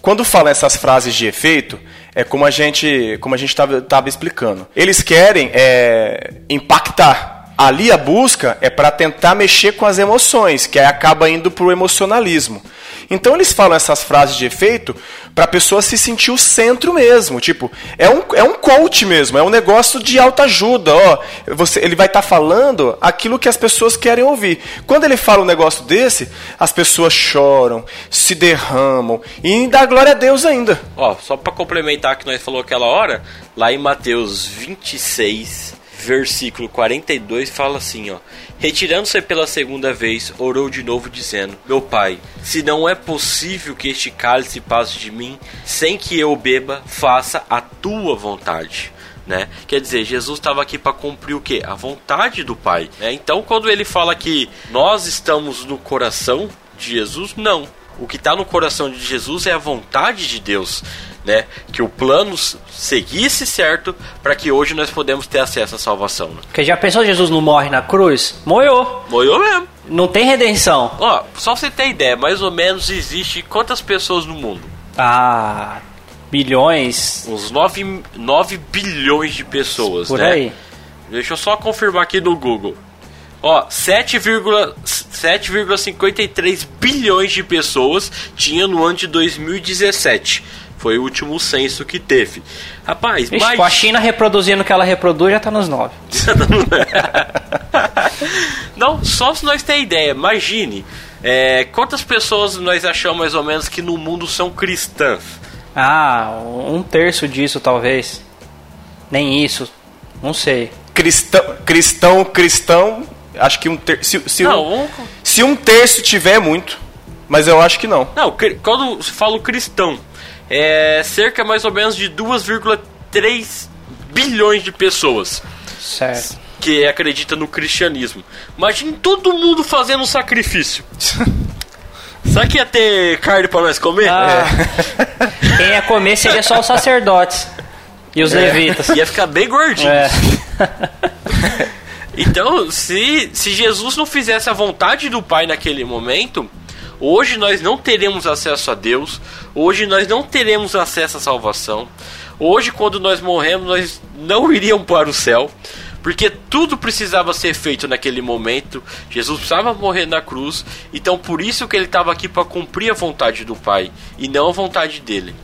quando fala essas frases de efeito, é como a gente como a gente estava explicando. Eles querem é, impactar. Ali a busca é para tentar mexer com as emoções, que aí acaba indo para o emocionalismo. Então eles falam essas frases de efeito para a pessoa se sentir o centro mesmo. Tipo, é um, é um coach mesmo, é um negócio de alta ajuda. Ó, você, ele vai estar tá falando aquilo que as pessoas querem ouvir. Quando ele fala um negócio desse, as pessoas choram, se derramam e dá glória a Deus ainda. Ó, só para complementar que nós falou aquela hora, lá em Mateus 26, versículo 42 fala assim, ó: Retirando-se pela segunda vez, orou de novo dizendo: Meu pai, se não é possível que este cálice passe de mim, sem que eu beba, faça a tua vontade. Né? Quer dizer, Jesus estava aqui para cumprir o que? A vontade do Pai. Né? Então, quando ele fala que nós estamos no coração de Jesus, não. O que está no coração de Jesus é a vontade de Deus né? Que o plano seguisse certo para que hoje nós podemos ter acesso à salvação. Né? Porque já pensou Jesus não morre na cruz? Moiou. Moiou mesmo. Não tem redenção. Ó, só pra você ter ideia, mais ou menos existe quantas pessoas no mundo? Ah, bilhões. Uns 9, 9 bilhões de pessoas, Por né? aí. Deixa eu só confirmar aqui no Google. Ó, 7,53 bilhões de pessoas tinha no ano de 2017. Foi o último censo que teve. Rapaz, Ixi, mas... com a China reproduzindo o que ela reproduz, já tá nos nove. Não, só se nós ter ideia. Imagine, é, quantas pessoas nós achamos mais ou menos que no mundo são cristãs? Ah, um terço disso talvez. Nem isso. Não sei. Cristão, cristão, cristão. Acho que um terço. Se, se, Não, um, um- se um terço tiver, é muito. Mas eu acho que não. Não, quando se fala cristão, é cerca mais ou menos de 2,3 bilhões de pessoas Certo. que acreditam no cristianismo. Imagine todo mundo fazendo um sacrifício. Será que ia ter carne pra nós comer? Ah, Quem ia comer seria só os sacerdotes e os levitas. Ia ficar bem gordinho. É. Então, se, se Jesus não fizesse a vontade do Pai naquele momento, hoje nós não teremos acesso a Deus, hoje nós não teremos acesso à salvação, hoje, quando nós morremos, nós não iríamos para o céu, porque tudo precisava ser feito naquele momento, Jesus precisava morrer na cruz, então por isso que ele estava aqui para cumprir a vontade do Pai e não a vontade dele.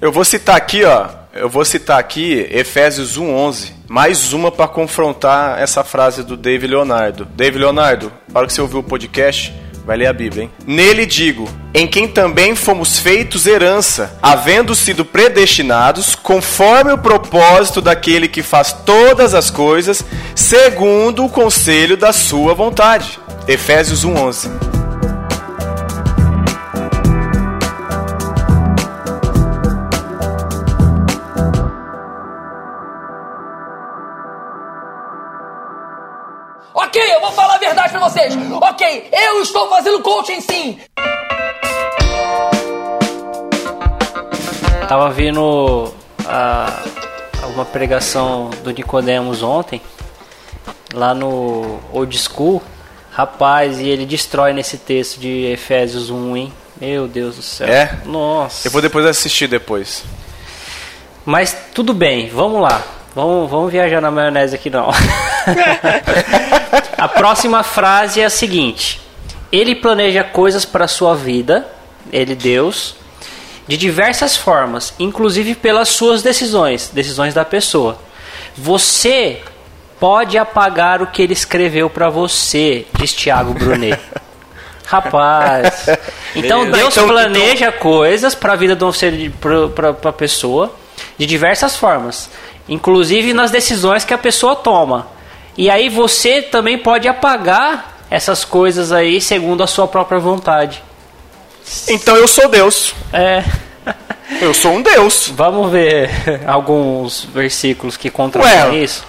Eu vou citar aqui, ó. Eu vou citar aqui Efésios 1:11, mais uma para confrontar essa frase do David Leonardo. David Leonardo, na hora que você ouvir o podcast, vai ler a Bíblia, hein? Nele digo, em quem também fomos feitos herança, havendo sido predestinados conforme o propósito daquele que faz todas as coisas, segundo o conselho da sua vontade. Efésios 1:11. Vou falar a verdade pra vocês. Ok, eu estou fazendo coaching sim. Tava vindo a, uma pregação do Nicodemos ontem, lá no Old School. Rapaz, e ele destrói nesse texto de Efésios 1, hein? Meu Deus do céu. É? Nossa. Eu vou depois assistir depois. Mas tudo bem, vamos lá. Vamos, vamos viajar na maionese aqui não. a próxima frase é a seguinte: Ele planeja coisas para sua vida, ele Deus, de diversas formas, inclusive pelas suas decisões, decisões da pessoa. Você pode apagar o que ele escreveu para você, diz Tiago Brunet. Rapaz. Então Beleza. Deus Então- planeja coisas para a vida de um ser para a pessoa de diversas formas, inclusive nas decisões que a pessoa toma. E aí você também pode apagar essas coisas aí segundo a sua própria vontade. Então eu sou Deus. É, Eu sou um Deus. vamos ver alguns versículos que contrapõem Ué. isso.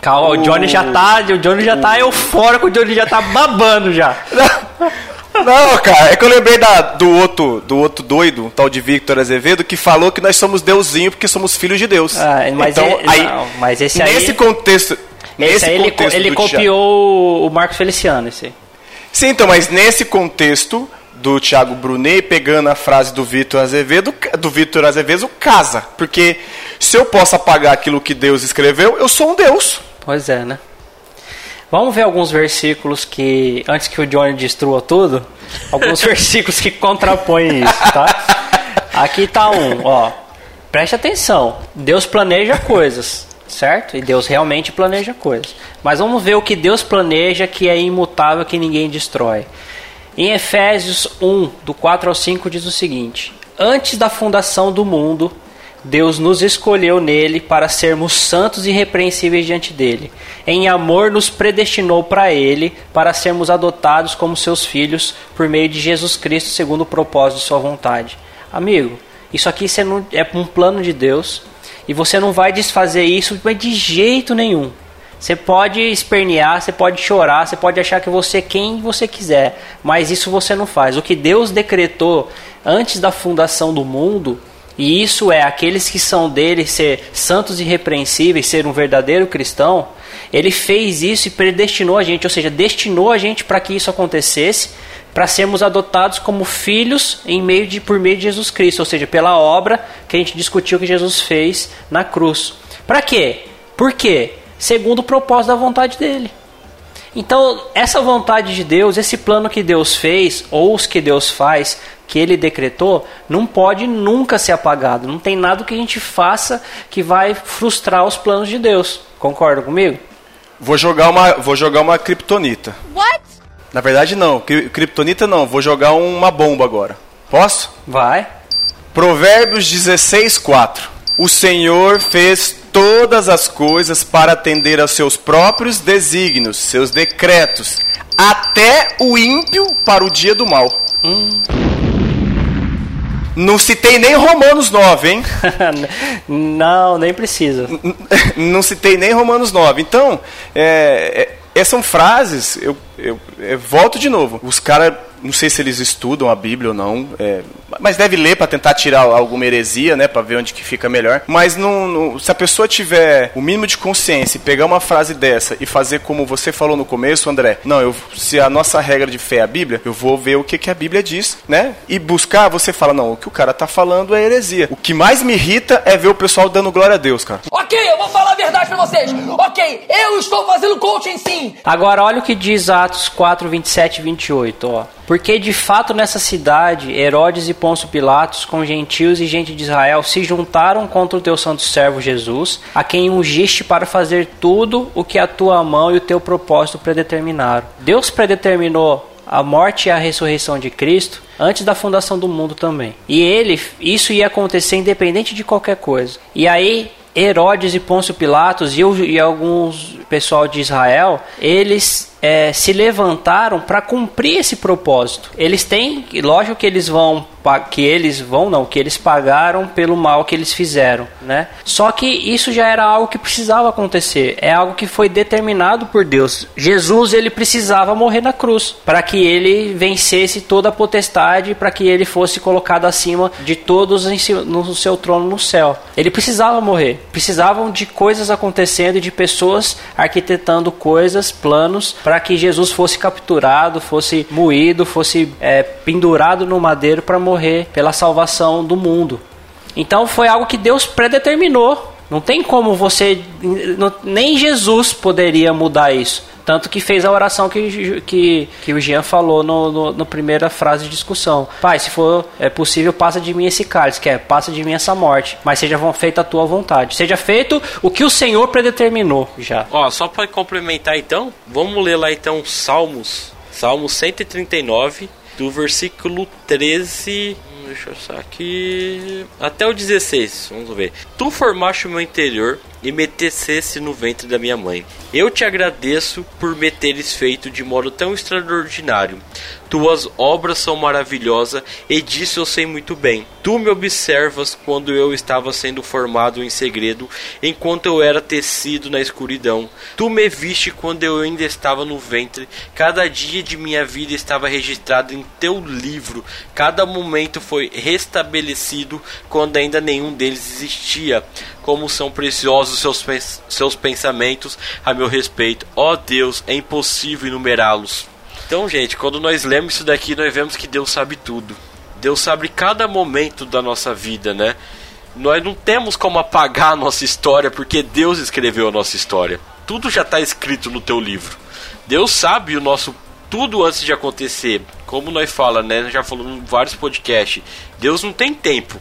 Calma, o Johnny já tá, o Johnny já tá eufórico, o Johnny já tá babando já. Não, cara, é que eu lembrei da, do, outro, do outro doido, um tal de Victor Azevedo, que falou que nós somos deusinho porque somos filhos de Deus. Ah, mas então, ele- aí, não, mas esse aí- nesse contexto, Esse nesse aí ele, contexto ele copiou o Marcos Feliciano, esse aí. Thiago- Sim, então, mas nesse contexto do Thiago Brunet, pegando a frase do Victor Azevedo, do Victor Azevedo, casa. Porque se eu posso apagar aquilo que Deus escreveu, eu sou um Deus. Pois é, né? Vamos ver alguns versículos que, antes que o Johnny destrua tudo, alguns versículos que contrapõem isso, tá? Aqui tá um, ó. Preste atenção. Deus planeja coisas, certo? E Deus realmente planeja coisas. Mas vamos ver o que Deus planeja que é imutável, que ninguém destrói. Em Efésios 1, do 4 ao 5, diz o seguinte: Antes da fundação do mundo, Deus nos escolheu nele para sermos santos e irrepreensíveis diante dele. Em amor, nos predestinou para ele, para sermos adotados como seus filhos por meio de Jesus Cristo, segundo o propósito de sua vontade. Amigo, isso aqui é um plano de Deus e você não vai desfazer isso de jeito nenhum. Você pode espernear, você pode chorar, você pode achar que você é quem você quiser, mas isso você não faz. O que Deus decretou antes da fundação do mundo, e isso é aqueles que são dele ser santos e irrepreensíveis, ser um verdadeiro cristão, ele fez isso e predestinou a gente, ou seja, destinou a gente para que isso acontecesse, para sermos adotados como filhos em meio de por meio de Jesus Cristo, ou seja, pela obra que a gente discutiu que Jesus fez na cruz. Para quê? Por quê? Segundo o propósito da vontade dele. Então, essa vontade de Deus, esse plano que Deus fez, ou os que Deus faz, que ele decretou, não pode nunca ser apagado. Não tem nada que a gente faça que vai frustrar os planos de Deus. Concorda comigo? Vou jogar uma, vou jogar uma kryptonita. What? Na verdade não, kryptonita não, vou jogar uma bomba agora. Posso? Vai. Provérbios 16, 4. O Senhor fez todas as coisas para atender aos seus próprios desígnios, seus decretos, até o ímpio para o dia do mal. Hum. Não citei nem Romanos 9, hein? não, nem precisa. Não citei nem Romanos 9. Então, é, é, são frases, eu, eu, eu volto de novo. Os caras não sei se eles estudam a Bíblia ou não, é, mas deve ler para tentar tirar alguma heresia, né, para ver onde que fica melhor. Mas não, não, se a pessoa tiver o mínimo de consciência e pegar uma frase dessa e fazer como você falou no começo, André, não, eu, se a nossa regra de fé é a Bíblia, eu vou ver o que, que a Bíblia diz, né? E buscar, você fala, não, o que o cara tá falando é heresia. O que mais me irrita é ver o pessoal dando glória a Deus, cara. Ok, eu vou falar a verdade para vocês. Ok, eu estou fazendo coaching sim. Agora olha o que diz Atos 4, 27 e 28, ó. Porque de fato nessa cidade, Herodes e Pôncio Pilatos, com gentios e gente de Israel, se juntaram contra o teu santo servo Jesus, a quem ungiste para fazer tudo o que a tua mão e o teu propósito predeterminaram. Deus predeterminou a morte e a ressurreição de Cristo antes da fundação do mundo também. E ele, isso ia acontecer independente de qualquer coisa. E aí Herodes e Pôncio Pilatos e, e alguns pessoal de Israel, eles é, se levantaram para cumprir esse propósito. Eles têm, lógico que eles vão, que eles vão não, que eles pagaram pelo mal que eles fizeram, né? Só que isso já era algo que precisava acontecer. É algo que foi determinado por Deus. Jesus ele precisava morrer na cruz para que ele vencesse toda a potestade, para que ele fosse colocado acima de todos no seu trono no céu. Ele precisava morrer. Precisavam de coisas acontecendo, de pessoas arquitetando coisas, planos para que Jesus fosse capturado, fosse moído, fosse é, pendurado no madeiro para morrer pela salvação do mundo. Então foi algo que Deus predeterminou. Não tem como você. Nem Jesus poderia mudar isso. Tanto que fez a oração que, que, que o Jean falou no, no, no, primeira frase de discussão. Pai, se for é possível, passa de mim esse cálice, que é, passa de mim essa morte. Mas seja feita a tua vontade. Seja feito o que o Senhor predeterminou já. Ó, só para complementar então, vamos ler lá então Salmos. Salmo 139, do versículo 13 deixa eu achar aqui. Até o 16, vamos ver. Tu formaste o meu interior e me tecesse no ventre da minha mãe. Eu te agradeço por me teres feito de modo tão extraordinário. Tuas obras são maravilhosas e disso eu sei muito bem. Tu me observas quando eu estava sendo formado em segredo, enquanto eu era tecido na escuridão. Tu me viste quando eu ainda estava no ventre. Cada dia de minha vida estava registrado em teu livro. Cada momento foi restabelecido quando ainda nenhum deles existia. Como são preciosos seus, seus pensamentos a meu respeito. Ó oh Deus, é impossível enumerá-los. Então, gente, quando nós lemos isso daqui, nós vemos que Deus sabe tudo. Deus sabe cada momento da nossa vida, né? Nós não temos como apagar a nossa história porque Deus escreveu a nossa história. Tudo já está escrito no teu livro. Deus sabe o nosso tudo antes de acontecer. Como nós fala, né? Já falamos em vários podcasts. Deus não tem tempo.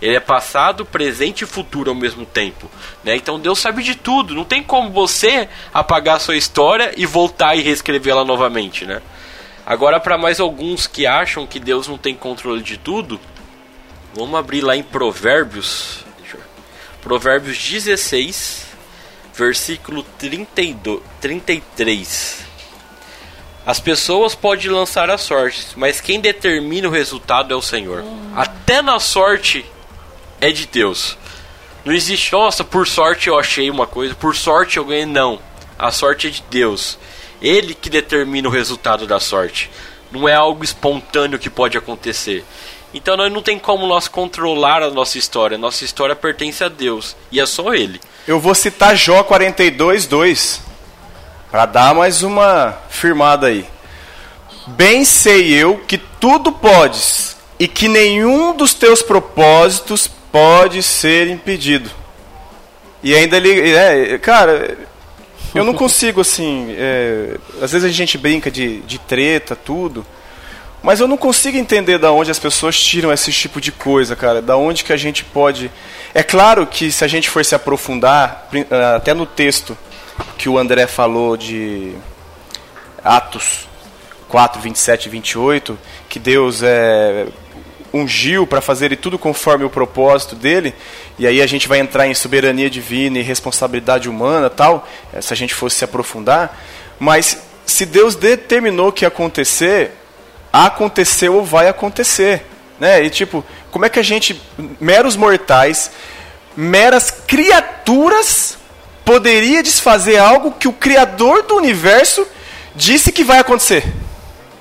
Ele é passado, presente e futuro ao mesmo tempo. Né? Então Deus sabe de tudo. Não tem como você apagar a sua história e voltar e reescrevê-la novamente. Né? Agora, para mais alguns que acham que Deus não tem controle de tudo, vamos abrir lá em Provérbios. Provérbios 16, versículo 32, 33. As pessoas podem lançar a sorte, mas quem determina o resultado é o Senhor. Até na sorte é de Deus. Não existe, nossa, por sorte eu achei uma coisa, por sorte eu ganhei. Não. A sorte é de Deus. Ele que determina o resultado da sorte. Não é algo espontâneo que pode acontecer. Então não tem como nós controlar a nossa história. Nossa história pertence a Deus e é só Ele. Eu vou citar Jó 42, 2 para dar mais uma firmada aí. Bem sei eu que tudo podes e que nenhum dos teus propósitos pode ser impedido. E ainda ele. É, cara, eu não consigo assim. É, às vezes a gente brinca de, de treta, tudo. Mas eu não consigo entender da onde as pessoas tiram esse tipo de coisa, cara. Da onde que a gente pode. É claro que se a gente for se aprofundar, até no texto que o André falou de Atos 4, 27 e 28, que Deus é, ungiu para fazer tudo conforme o propósito dele, e aí a gente vai entrar em soberania divina e responsabilidade humana tal, eh, se a gente fosse se aprofundar, mas se Deus determinou que ia acontecer, aconteceu ou vai acontecer. Né? E tipo, como é que a gente, meros mortais, meras criaturas, poderia desfazer algo que o Criador do universo disse que vai acontecer?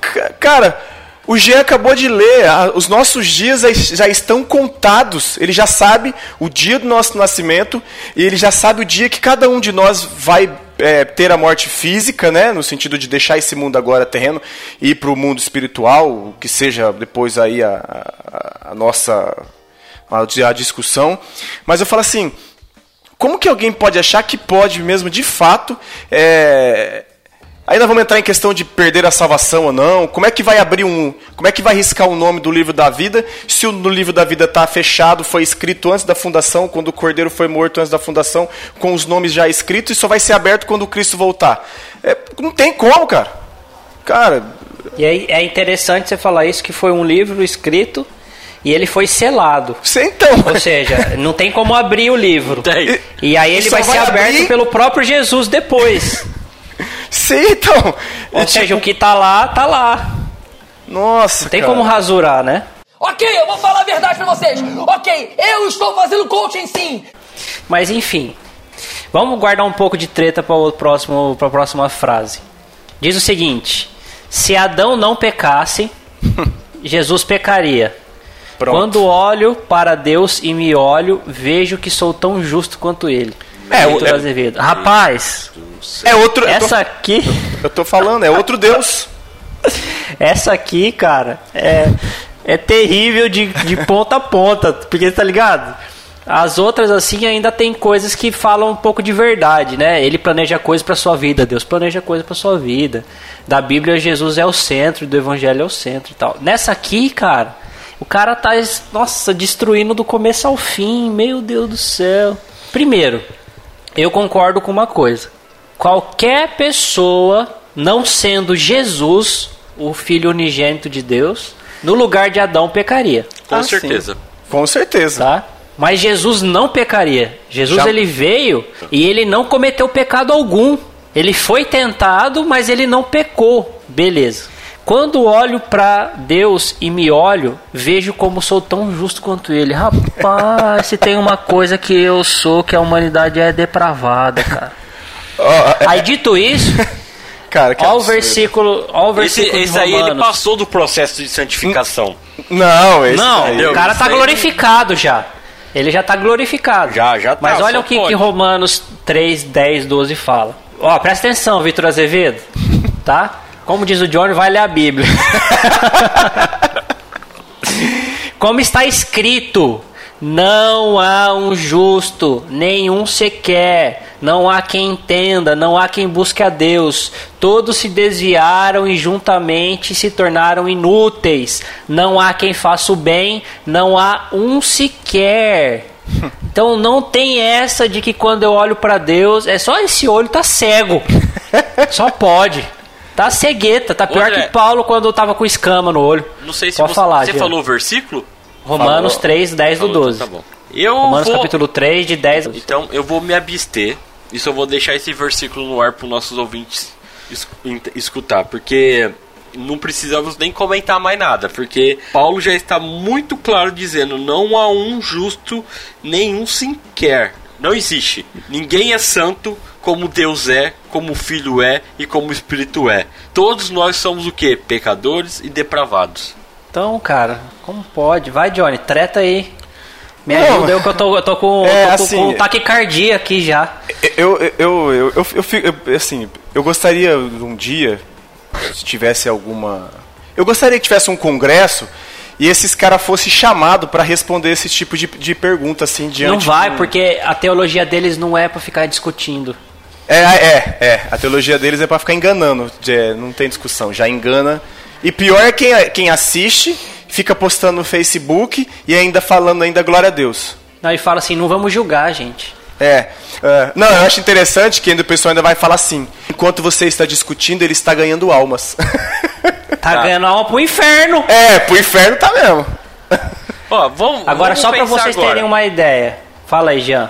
C cara, o Jean acabou de ler, os nossos dias já estão contados. Ele já sabe o dia do nosso nascimento e ele já sabe o dia que cada um de nós vai é, ter a morte física, né, no sentido de deixar esse mundo agora terreno e ir para o mundo espiritual, que seja depois aí a, a, a nossa a, a discussão. Mas eu falo assim, como que alguém pode achar que pode mesmo, de fato, é, Ainda vamos entrar em questão de perder a salvação ou não. Como é que vai abrir um. Como é que vai riscar o nome do livro da vida se o no livro da vida está fechado, foi escrito antes da fundação, quando o cordeiro foi morto antes da fundação, com os nomes já escritos, e só vai ser aberto quando o Cristo voltar? É, não tem como, cara. Cara. E aí é interessante você falar isso, que foi um livro escrito e ele foi selado. Sim, então. Ou seja, não tem como abrir o livro. Tem. E aí ele vai, vai, ser abrir... aberto pelo próprio Jesus depois. Sim, então. Ou é, seja, tipo... o que tá lá, tá lá. Nossa. Não tem cara. como rasurar, né? Ok, eu vou falar a verdade pra vocês. Ok, eu estou fazendo coaching sim. Mas enfim. Vamos guardar um pouco de treta para o próximo para a próxima frase. Diz o seguinte: Se Adão não pecasse, Jesus pecaria. Pronto. Quando olho para Deus e me olho, vejo que sou tão justo quanto ele. É, o, é, Azevedo. Rapaz, é outro. Essa tô, aqui. Eu tô falando, é outro Deus. Essa aqui, cara, é, é terrível de, de ponta a ponta, porque tá ligado? As outras, assim, ainda tem coisas que falam um pouco de verdade, né? Ele planeja coisas para sua vida, Deus planeja coisas para sua vida. Da Bíblia, Jesus é o centro, do Evangelho é o centro e tal. Nessa aqui, cara, o cara tá, nossa, destruindo do começo ao fim, meu Deus do céu. Primeiro, eu concordo com uma coisa qualquer pessoa, não sendo Jesus, o Filho unigênito de Deus, no lugar de Adão pecaria. Com ah, certeza. Sim. Com certeza. Tá? Mas Jesus não pecaria. Jesus Já... ele veio e ele não cometeu pecado algum. Ele foi tentado, mas ele não pecou. Beleza. Quando olho para Deus e me olho, vejo como sou tão justo quanto ele. Rapaz, se tem uma coisa que eu sou, que a humanidade é depravada, cara. Oh, Aí dito isso, Cara, olha o versículo, olha o versículo esse, esse aí ele passou do processo de santificação. Não, esse não, o cara está glorificado já. Ele já está glorificado. Já, já tá, Mas olha o que, que, Romanos 3, 10, 12 fala. Ó, presta atenção, Vitor Azevedo. Tá? Como diz o Johnny, vai ler a Bíblia. Como está escrito: Não há um justo, nenhum sequer não há quem entenda, não há quem busque a Deus. Todos se desviaram e juntamente se tornaram inúteis. Não há quem faça o bem, não há um sequer. Então não tem essa de que quando eu olho para Deus, é só esse olho tá cego. Só pode. Tá cegueta, tá pior André, que Paulo quando tava com escama no olho. Não sei se Pode você, falar, você falou o versículo? Romanos falou. 3, 10 do 12. Então tá bom. Eu Romanos vou... capítulo 3, de 10 Então eu vou me abster. Isso eu vou deixar esse versículo no ar para os nossos ouvintes escutar, porque não precisamos nem comentar mais nada, porque Paulo já está muito claro dizendo: não há um justo, nenhum sequer. Não existe. Ninguém é santo como Deus é, como o Filho é e como o Espírito é. Todos nós somos o que? Pecadores e depravados. Então, cara, como pode? Vai, Johnny, treta aí. Me ajuda, eu que eu tô, eu tô com, é, tô assim, com taquicardia aqui já. Eu, eu, eu, eu, eu, eu, eu, assim, eu gostaria um dia, se tivesse alguma. Eu gostaria que tivesse um congresso e esses caras fossem chamados para responder esse tipo de, de pergunta, assim, diante. Não vai, do... porque a teologia deles não é para ficar discutindo. É, é, é. A teologia deles é para ficar enganando. É, não tem discussão, já engana. E pior é quem, quem assiste fica postando no Facebook e ainda falando ainda glória a Deus. Não, e fala assim, não vamos julgar, gente. É. é. Não, eu acho interessante que ainda o pessoal ainda vai falar assim: enquanto você está discutindo, ele está ganhando almas. Tá, ganhando alma pro inferno. é, pro inferno tá mesmo. Ó, vamos, Agora, vamos só pra pensar vocês agora. terem uma ideia. Fala aí, Jean.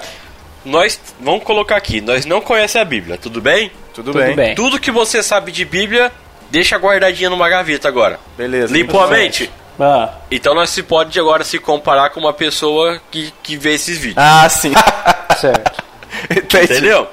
Nós vamos colocar aqui, nós não conhecemos a Bíblia, tudo bem? Tudo, Tudo bem. bem. Tudo que você sabe de Bíblia, deixa guardadinha numa gaveta agora. Beleza. Limpou a mente? Ah, Então nós se pode agora se comparar com uma pessoa que, que vê esses vídeos. Ah, sim. certo. Entendi. Entendeu?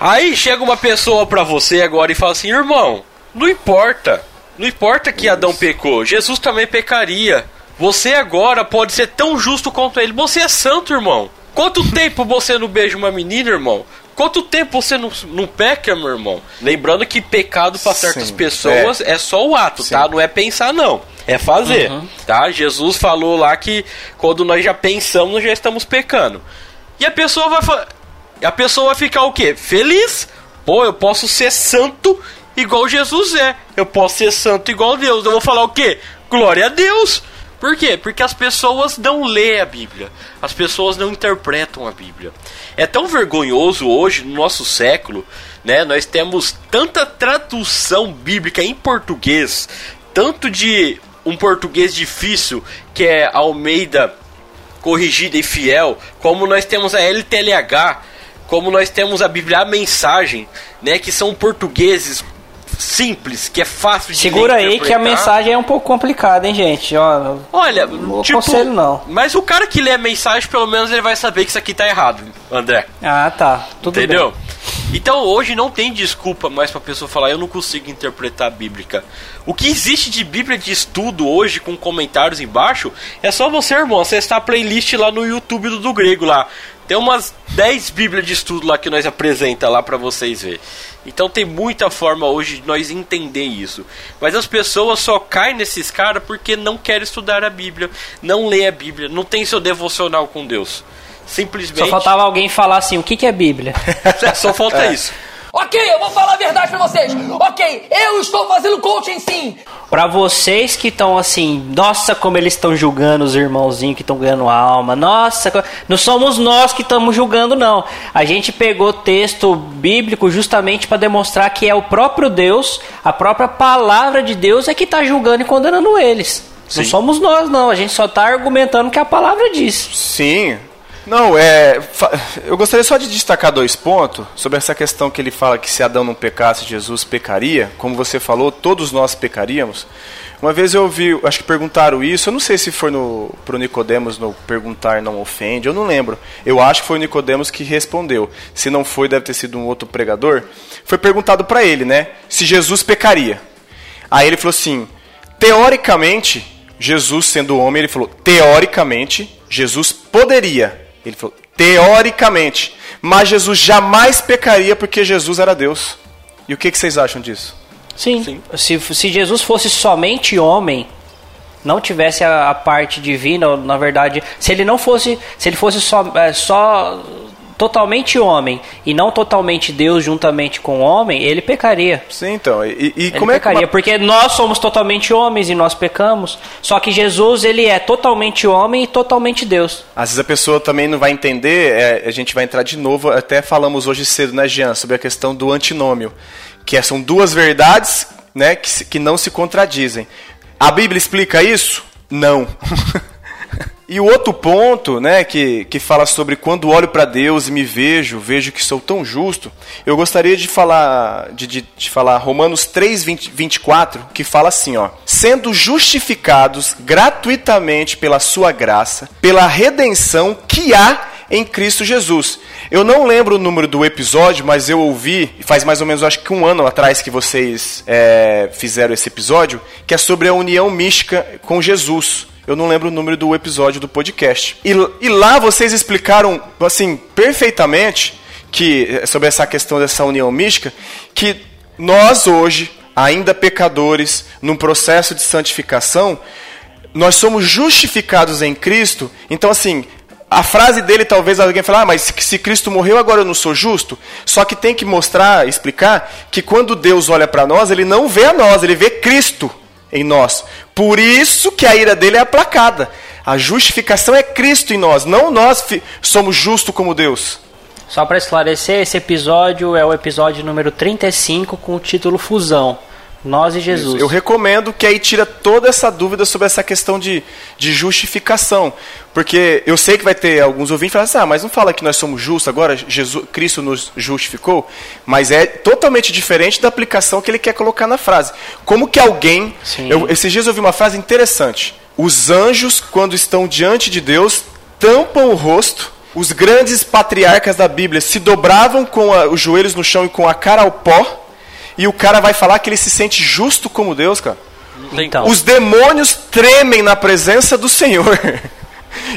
Aí chega uma pessoa pra você agora e fala assim, irmão, não importa. Não importa que Adão pecou, Jesus também pecaria. Você agora pode ser tão justo quanto ele. Você é santo, irmão. Quanto tempo você não beija uma menina, irmão? Quanto tempo você não, não peca, meu irmão? Lembrando que pecado para certas Sim, pessoas é. só o ato, tá? Não é pensar, não. É fazer, tá? Jesus falou lá que quando nós já pensamos, nós já estamos pecando. E a pessoa vai fa- a pessoa vai ficar o quê? Feliz? Pô, eu posso ser santo igual Jesus é. Eu posso ser santo igual Deus. Eu vou falar o quê? Glória a Deus. Por quê? Porque as pessoas não lêem a Bíblia. As pessoas não interpretam a Bíblia. É tão vergonhoso hoje, no nosso século, né? Nós temos tanta tradução bíblica em português, tanto de um português difícil, que é Almeida corrigida e fiel, como nós temos a LTLH, como nós temos a Bíblia a Mensagem, né, que são portugueses simples, que é fácil de Segura aí que a mensagem é um pouco complicada, hein, gente? Ó, Olha, Não tipo, aconselho, não. mas o cara que lê a mensagem, pelo menos ele vai saber que isso aqui tá errado, André. ah, tá. Tudo Entendeu? bem. Então hoje não tem desculpa mais pra pessoa falar eu não consigo interpretar a Bíblia. O que existe de Bíblia de estudo hoje com comentários embaixo é só você, irmão, acessar a playlist lá no YouTube do, do Grego lá. Tem umas 10 Bíblias de estudo lá que nós apresenta lá pra vocês ver. Então tem muita forma hoje de nós entender isso. Mas as pessoas só caem nesses caras porque não querem estudar a Bíblia, não lê a Bíblia, não tem seu devocional com Deus. Simplesmente Só faltava alguém falar assim, o que, que é Bíblia? É, só falta isso. Ok, eu vou falar a verdade pra vocês. Ok, eu estou fazendo coaching sim. Pra vocês que estão assim, nossa, como eles estão julgando os irmãozinhos que estão ganhando alma, nossa, não somos nós que estamos julgando, não. A gente pegou texto bíblico justamente para demonstrar que é o próprio Deus, a própria palavra de Deus é que está julgando e condenando eles. Não Sim. somos nós, não. A gente só está argumentando o que a palavra diz. Sim. Não, é. Eu gostaria só de destacar dois pontos sobre essa questão que ele fala que se Adão não pecasse, Jesus pecaria. Como você falou, todos nós pecaríamos. Uma vez eu ouvi, acho que perguntaram isso, eu não sei se foi no, pro Nicodemos no Perguntar Não Ofende, eu não lembro. Eu acho que foi o Nicodemos que respondeu. Se não foi, deve ter sido um outro pregador. Foi perguntado para ele, né? Se Jesus pecaria. Aí ele falou assim: teoricamente, Jesus sendo homem, ele falou: teoricamente, Jesus poderia. Ele falou: teoricamente. Mas Jesus jamais pecaria porque Jesus era Deus. E o que, que vocês acham disso? Sim. Sim. Se, se Jesus fosse somente homem, não tivesse a, a parte divina, na verdade, se ele não fosse, se ele fosse só, é, só totalmente homem e não totalmente Deus juntamente com o homem, ele pecaria. Sim, então. E, e como é que. pecaria, uma- porque nós somos totalmente homens e nós pecamos. Só que Jesus, ele é totalmente homem e totalmente Deus. Às vezes a pessoa também não vai entender, é, a gente vai entrar de novo, até falamos hoje cedo, né, Jean, sobre a questão do antinômio, que é- são duas verdades né, que, que não se contradizem. A Bíblia explica isso? Não. e o outro ponto, né, que, que fala sobre quando olho para Deus e me vejo, vejo que sou tão justo, eu gostaria de falar, de, de, de falar Romanos 3, 20, 24, que fala assim, ó, sendo justificados gratuitamente pela sua graça, pela redenção que há em Cristo Jesus. Eu não lembro o número do episódio, mas eu ouvi, faz mais ou menos acho que um ano atrás que vocês é, fizeram esse episódio, que é sobre a união mística com Jesus. Eu não lembro o número do episódio do podcast. E, e lá vocês explicaram, assim, perfeitamente que sobre essa questão dessa união mística, que nós hoje, ainda pecadores, num processo de santificação, nós somos justificados em Cristo. Então, assim, a frase dele talvez alguém fale, ah, mas se- Cristo morreu, agora eu não sou justo. Só que tem que mostrar, explicar, que quando Deus olha para nós, ele não vê a nós, ele vê Cristo em nós. Por isso que a ira dele é aplacada. A justificação é Cristo em nós, não nós somos justos como Deus. Só para esclarecer, esse episódio é o episódio número 35 com o título Fusão. Nós e Jesus. Eu recomendo que aí tira toda essa dúvida sobre essa questão de, de justificação. Porque eu sei que vai ter alguns ouvintes que falam assim, ah, mas não fala que nós somos justos agora, Jesus, Cristo nos justificou, mas é totalmente diferente da aplicação que ele quer colocar na frase. Como que alguém. Eu, esses dias eu ouvi uma frase interessante. Os anjos, quando estão diante de Deus, tampam o rosto. Os grandes patriarcas da Bíblia se dobravam com a, os joelhos no chão e com a cara ao pó e o cara vai falar que ele se sente justo como Deus, cara. Então. Os demônios tremem na presença do Senhor.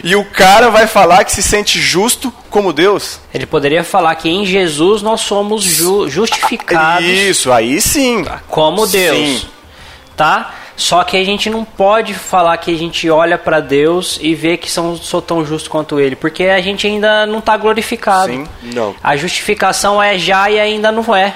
E o cara vai falar que se sente justo como Deus. Ele poderia falar que em Jesus nós somos ju justificados. Isso, aí sim. Como Deus. Sim. Tá? Só que a gente não pode falar que a gente olha para Deus e vê que são, sou tão justo quanto Ele, porque a gente ainda não está glorificado. Sim, não. A justificação é já e ainda não é.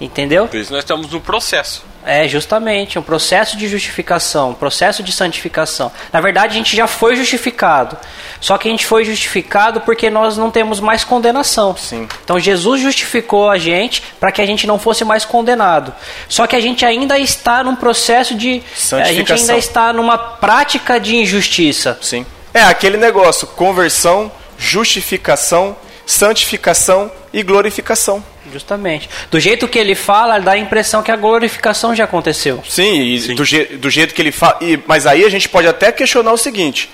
Entendeu? Por isso nós estamos no processo. É, justamente, um processo de justificação, um processo de santificação. Na verdade, a gente já foi justificado. Só que a gente foi justificado porque nós não temos mais condenação. Sim. Então Jesus justificou a gente para que a gente não fosse mais condenado. Só que a gente ainda está num processo de a gente ainda está numa prática de injustiça. Sim. É aquele negócio, conversão, justificação, santificação e glorificação. Justamente. Do jeito que ele fala, dá a impressão que a glorificação já aconteceu. Sim, e Sim. Do, je do, jeito que ele fala. E, mas aí a gente pode até questionar o seguinte: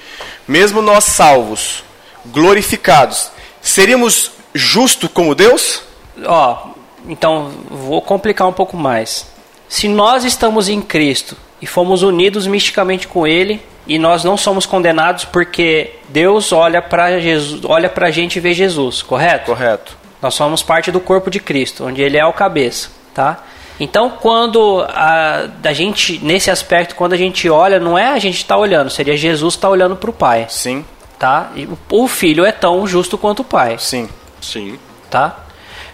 mesmo nós salvos, glorificados, seríamos justos como Deus? Ó, então vou complicar um pouco mais. Se nós estamos em Cristo e fomos unidos misticamente com Ele, e nós não somos condenados porque Deus olha para Jesus, olha para a gente e vê Jesus, correto? Correto. Nós somos parte do corpo de Cristo, onde Ele é o cabeça, tá? Então, quando a, a gente, nesse aspecto, quando a gente olha, não é a gente está olhando, seria Jesus está olhando para o Pai. Sim. Tá? E o filho é tão justo quanto o Pai. Sim. Sim. Tá?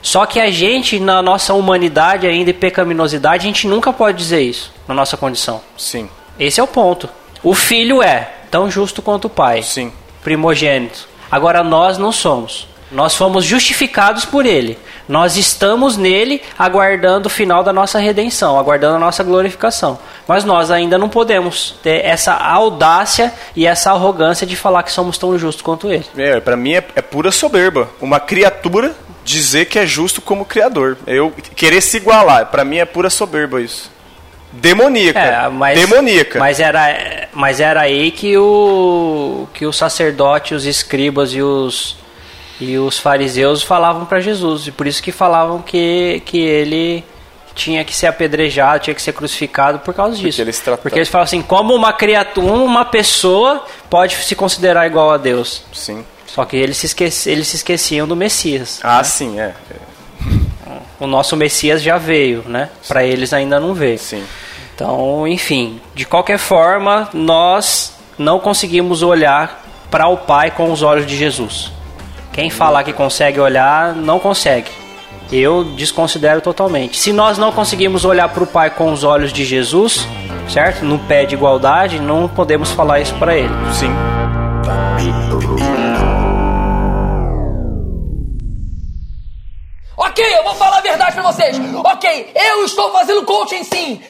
Só que a gente, na nossa humanidade ainda e pecaminosidade, a gente nunca pode dizer isso, na nossa condição. Sim. Esse é o ponto. O filho é tão justo quanto o pai. Sim. Primogênito. Agora nós não somos. Nós fomos justificados por ele. Nós estamos nele aguardando o final da nossa redenção, aguardando a nossa glorificação. Mas nós ainda não podemos ter essa audácia e essa arrogância de falar que somos tão justos quanto ele. É, para mim é, é, pura soberba. Uma criatura dizer que é justo como criador. Eu querer se igualar, para mim é pura soberba isso. Demoníaca. É, mas, demoníaca. Mas era, mas era aí que o que o sacerdote, os escribas e os e os fariseus falavam para Jesus e por isso que falavam que que ele tinha que ser apedrejado, tinha que ser crucificado por causa disso. Porque eles, tratam... Porque eles falam assim, como uma criatura, uma pessoa pode se considerar igual a Deus. Sim. Só que eles se, esqueci, eles se esqueciam do Messias. Ah, né? sim, é. O nosso Messias já veio, né? Para eles ainda não veio. Sim. Então, enfim, de qualquer forma, nós não conseguimos olhar para o Pai com os olhos de Jesus. Quem falar que consegue olhar, não consegue. Eu desconsidero totalmente. Se nós não conseguimos olhar para o Pai com os olhos de Jesus, certo? No pé de igualdade, não podemos falar isso para ele. Sim. Ok, eu vou falar a verdade para vocês. Ok, eu estou fazendo coaching sim.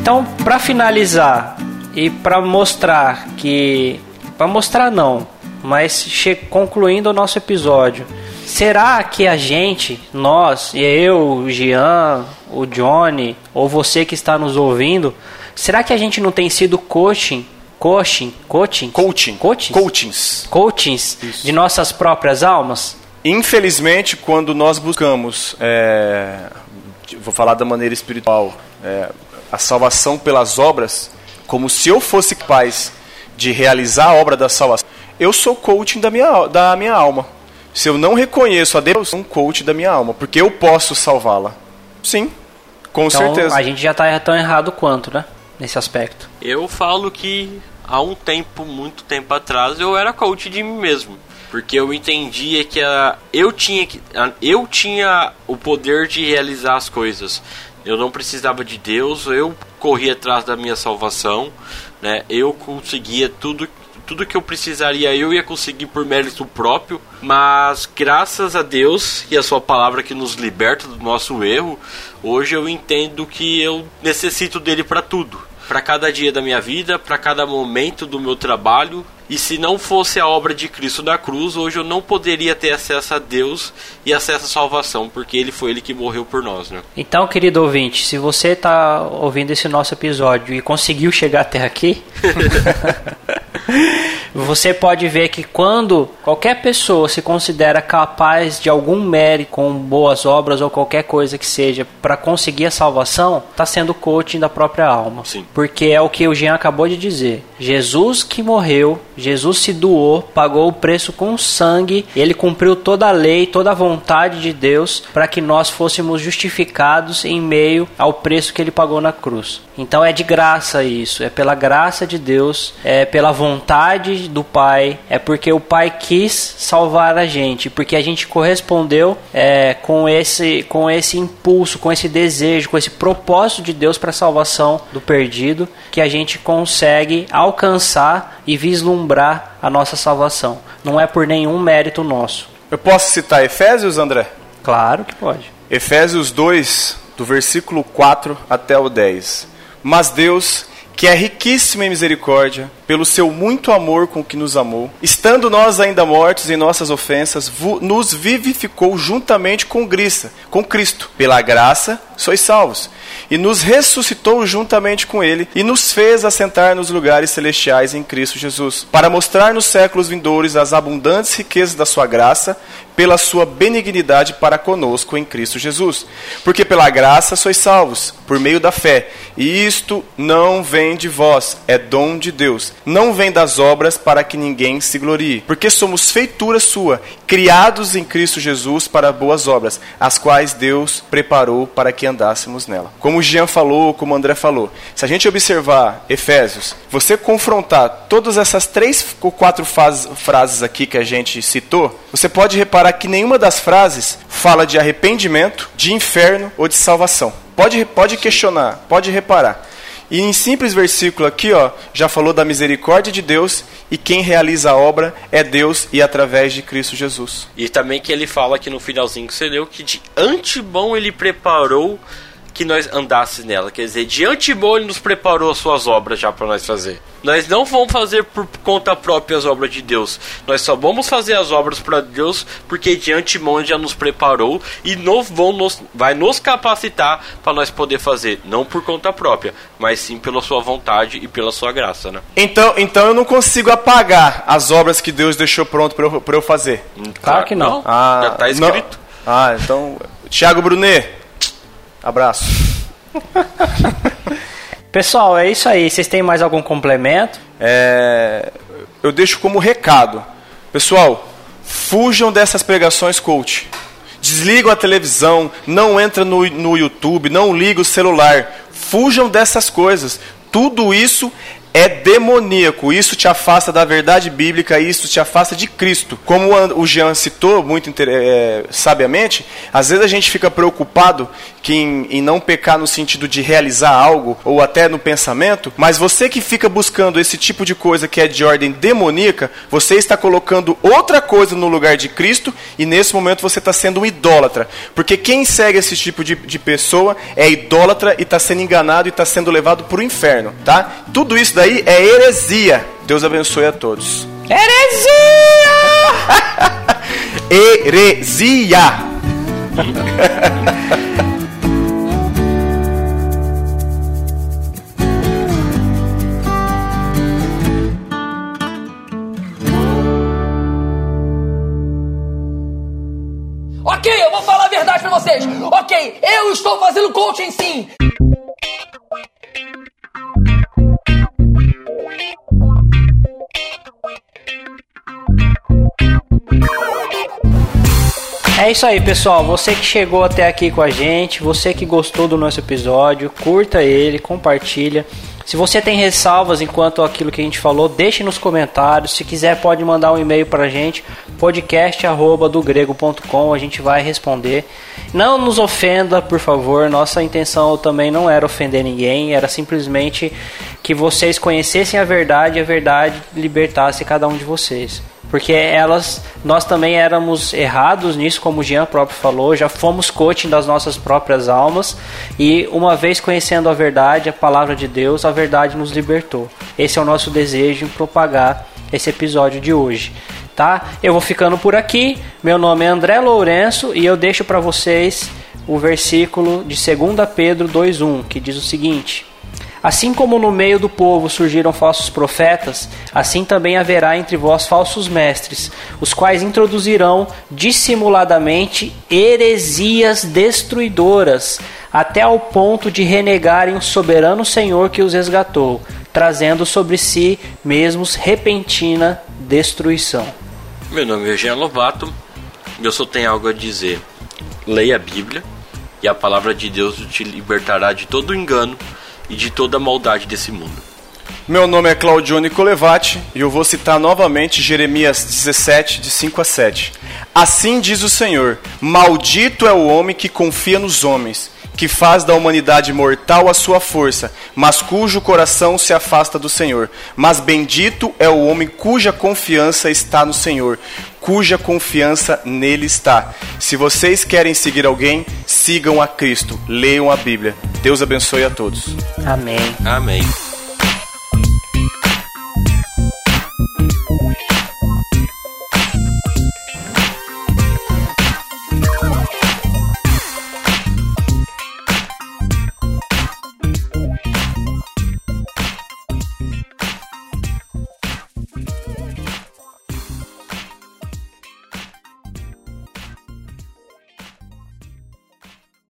Então, para finalizar e para mostrar que, para mostrar não, mas concluindo o nosso episódio, será que a gente, nós, eu, o Jean, o Johnny, ou você que está nos ouvindo, será que a gente não tem sido coaching coaching, coaching, coaching, coaching, coachings, coachings de nossas próprias almas? Infelizmente, quando nós buscamos, é, vou falar da maneira espiritual, é, a salvação pelas obras, como se eu fosse capaz de realizar a obra da salvação, eu sou coaching da minha, da minha alma. Se eu não reconheço a Deus, eu sou um coach da minha alma, porque eu posso salvá-la. Sim, com então, certeza. A gente já está tão errado quanto, né? Nesse aspecto. Eu falo que há um tempo, muito tempo atrás, eu era coach de mim mesmo. Porque eu entendia que a, eu, tinha que, eu tinha o poder de realizar as coisas. Eu não precisava de Deus, eu corri atrás da minha salvação, né? Eu conseguia tudo tudo que eu precisaria eu ia conseguir por mérito próprio, mas graças a Deus e a sua palavra que nos liberta do nosso erro, hoje eu entendo que eu necessito dele para tudo, para cada dia da minha vida, para cada momento do meu trabalho. E se não fosse a obra de Cristo da cruz, hoje eu não poderia ter acesso a Deus e acesso à salvação, porque ele foi ele que morreu por nós, né? Então, querido ouvinte, se você está ouvindo esse nosso episódio e conseguiu chegar até aqui, você pode ver que quando qualquer pessoa se considera capaz de algum mérito com boas obras ou qualquer coisa que seja para conseguir a salvação, está sendo coaching da própria alma. Sim. Porque é o que o Jean acabou de dizer. Jesus que morreu, Jesus se doou, pagou o preço com sangue, ele cumpriu toda a lei, toda a vontade de Deus para que nós fôssemos justificados em meio ao preço que ele pagou na cruz. Então é de graça isso, é pela graça de Deus, é pela vontade do Pai, é porque o Pai quis salvar a gente, porque a gente correspondeu é, com esse com esse impulso, com esse desejo, com esse propósito de Deus para a salvação do perdido, que a gente consegue alcançar e vislumbrar a nossa salvação. Não é por nenhum mérito nosso. Eu posso citar Efésios, André? Claro que pode. Efésios 2, do versículo 4 até o 10. Mas Deus, que é riquíssimo em misericórdia, pelo seu muito amor com que nos amou, estando nós ainda mortos em nossas ofensas, nos vivificou juntamente com Cristo, com Cristo. Pela graça sois salvos. E nos ressuscitou juntamente com ele e nos fez assentar nos lugares celestiais em Cristo Jesus, para mostrar nos séculos vindouros as abundantes riquezas da sua graça, pela sua benignidade para conosco em Cristo Jesus. Porque pela graça sois salvos, por meio da fé. E isto não vem de vós, é dom de Deus. Não vem das obras para que ninguém se glorie. Porque somos feitura sua, criados em Cristo Jesus para boas obras, as quais Deus preparou para que andássemos nela. Como o Jean falou, como o André falou, se a gente observar Efésios, você confrontar todas essas três ou quatro frases aqui que a gente citou, você pode reparar que nenhuma das frases fala de arrependimento, de inferno ou de salvação. Pode, pode questionar, pode reparar. E em simples versículo aqui, ó, já falou da misericórdia de Deus e quem realiza a obra é Deus e através de Cristo Jesus. E também que ele fala aqui no finalzinho que você leu que de antemão ele preparou que nós andássemos nela. Quer dizer, de antemão ele nos preparou as suas obras já para nós fazer. Nós não vamos fazer por conta própria as obras de Deus. Nós só vamos fazer as obras para Deus porque de antemão ele já nos preparou e não vão nos, vai nos capacitar para nós poder fazer. Não por conta própria, mas sim pela sua vontade e pela sua graça, né? Então, então eu não consigo apagar as obras que Deus deixou pronto para eu, pra eu fazer. Claro que não. Ah, já tá não. escrito. Ah, então. Tiago Brunet, abraço. Pessoal, é isso aí. Vocês têm mais algum complemento? É, eu deixo como recado. Pessoal, fujam dessas pregações coach. Desligam a televisão, não entra no, no YouTube, não liga o celular. Fujam dessas coisas. Tudo isso é demoníaco. Isso te afasta da verdade bíblica, isso te afasta de Cristo. Como o An- o Jean citou muito é, sabiamente, às vezes a gente fica preocupado que em, em não pecar no sentido de realizar algo ou até no pensamento, mas você que fica buscando esse tipo de coisa que é de ordem demoníaca, você está colocando outra coisa no lugar de Cristo e nesse momento você está sendo um idólatra. Porque quem segue esse tipo de, de pessoa é idólatra e está sendo enganado e está sendo levado para o inferno, tá? Tudo isso daí é heresia. Deus abençoe a todos. Heresia! Ok, eu vou falar a verdade pra vocês. Ok, eu estou fazendo coaching sim. É isso aí, pessoal. Você que chegou até aqui com a gente, você que gostou do nosso episódio, curta ele, compartilha. Se você tem ressalvas enquanto aquilo que a gente falou, deixe nos comentários. Se quiser, pode mandar um e-mail para a gente, podcast@dogrego.com, a gente vai responder. Não nos ofenda, por favor. Nossa intenção também não era ofender ninguém, era simplesmente que vocês conhecessem a verdade e a verdade libertasse cada um de vocês porque elas nós também éramos errados nisso, como o Jean próprio falou, já fomos coaching das nossas próprias almas e uma vez conhecendo a verdade, a palavra de Deus, a verdade nos libertou. Esse é o nosso desejo em propagar esse episódio de hoje, tá? Eu vou ficando por aqui. Meu nome é André Lourenço e eu deixo para vocês o versículo de 2 Pedro 2:1, que diz o seguinte: Assim como no meio do povo surgiram falsos profetas, assim também haverá entre vós falsos mestres, os quais introduzirão dissimuladamente heresias destruidoras, até ao ponto de renegarem o soberano Senhor que os resgatou, trazendo sobre si mesmos repentina destruição. Meu nome é Jean Lovato, eu só tenho algo a dizer. Leia a Bíblia e a palavra de Deus te libertará de todo engano e de toda a maldade desse mundo. Meu nome é Claudione Colevati e eu vou citar novamente Jeremias 17, de 5 a 7. Assim diz o Senhor: Maldito é o homem que confia nos homens, que faz da humanidade mortal a sua força, mas cujo coração se afasta do Senhor. Mas bendito é o homem cuja confiança está no Senhor, cuja confiança nele está. Se vocês querem seguir alguém, sigam a Cristo, leiam a Bíblia. Deus abençoe a todos. Amém. Amém.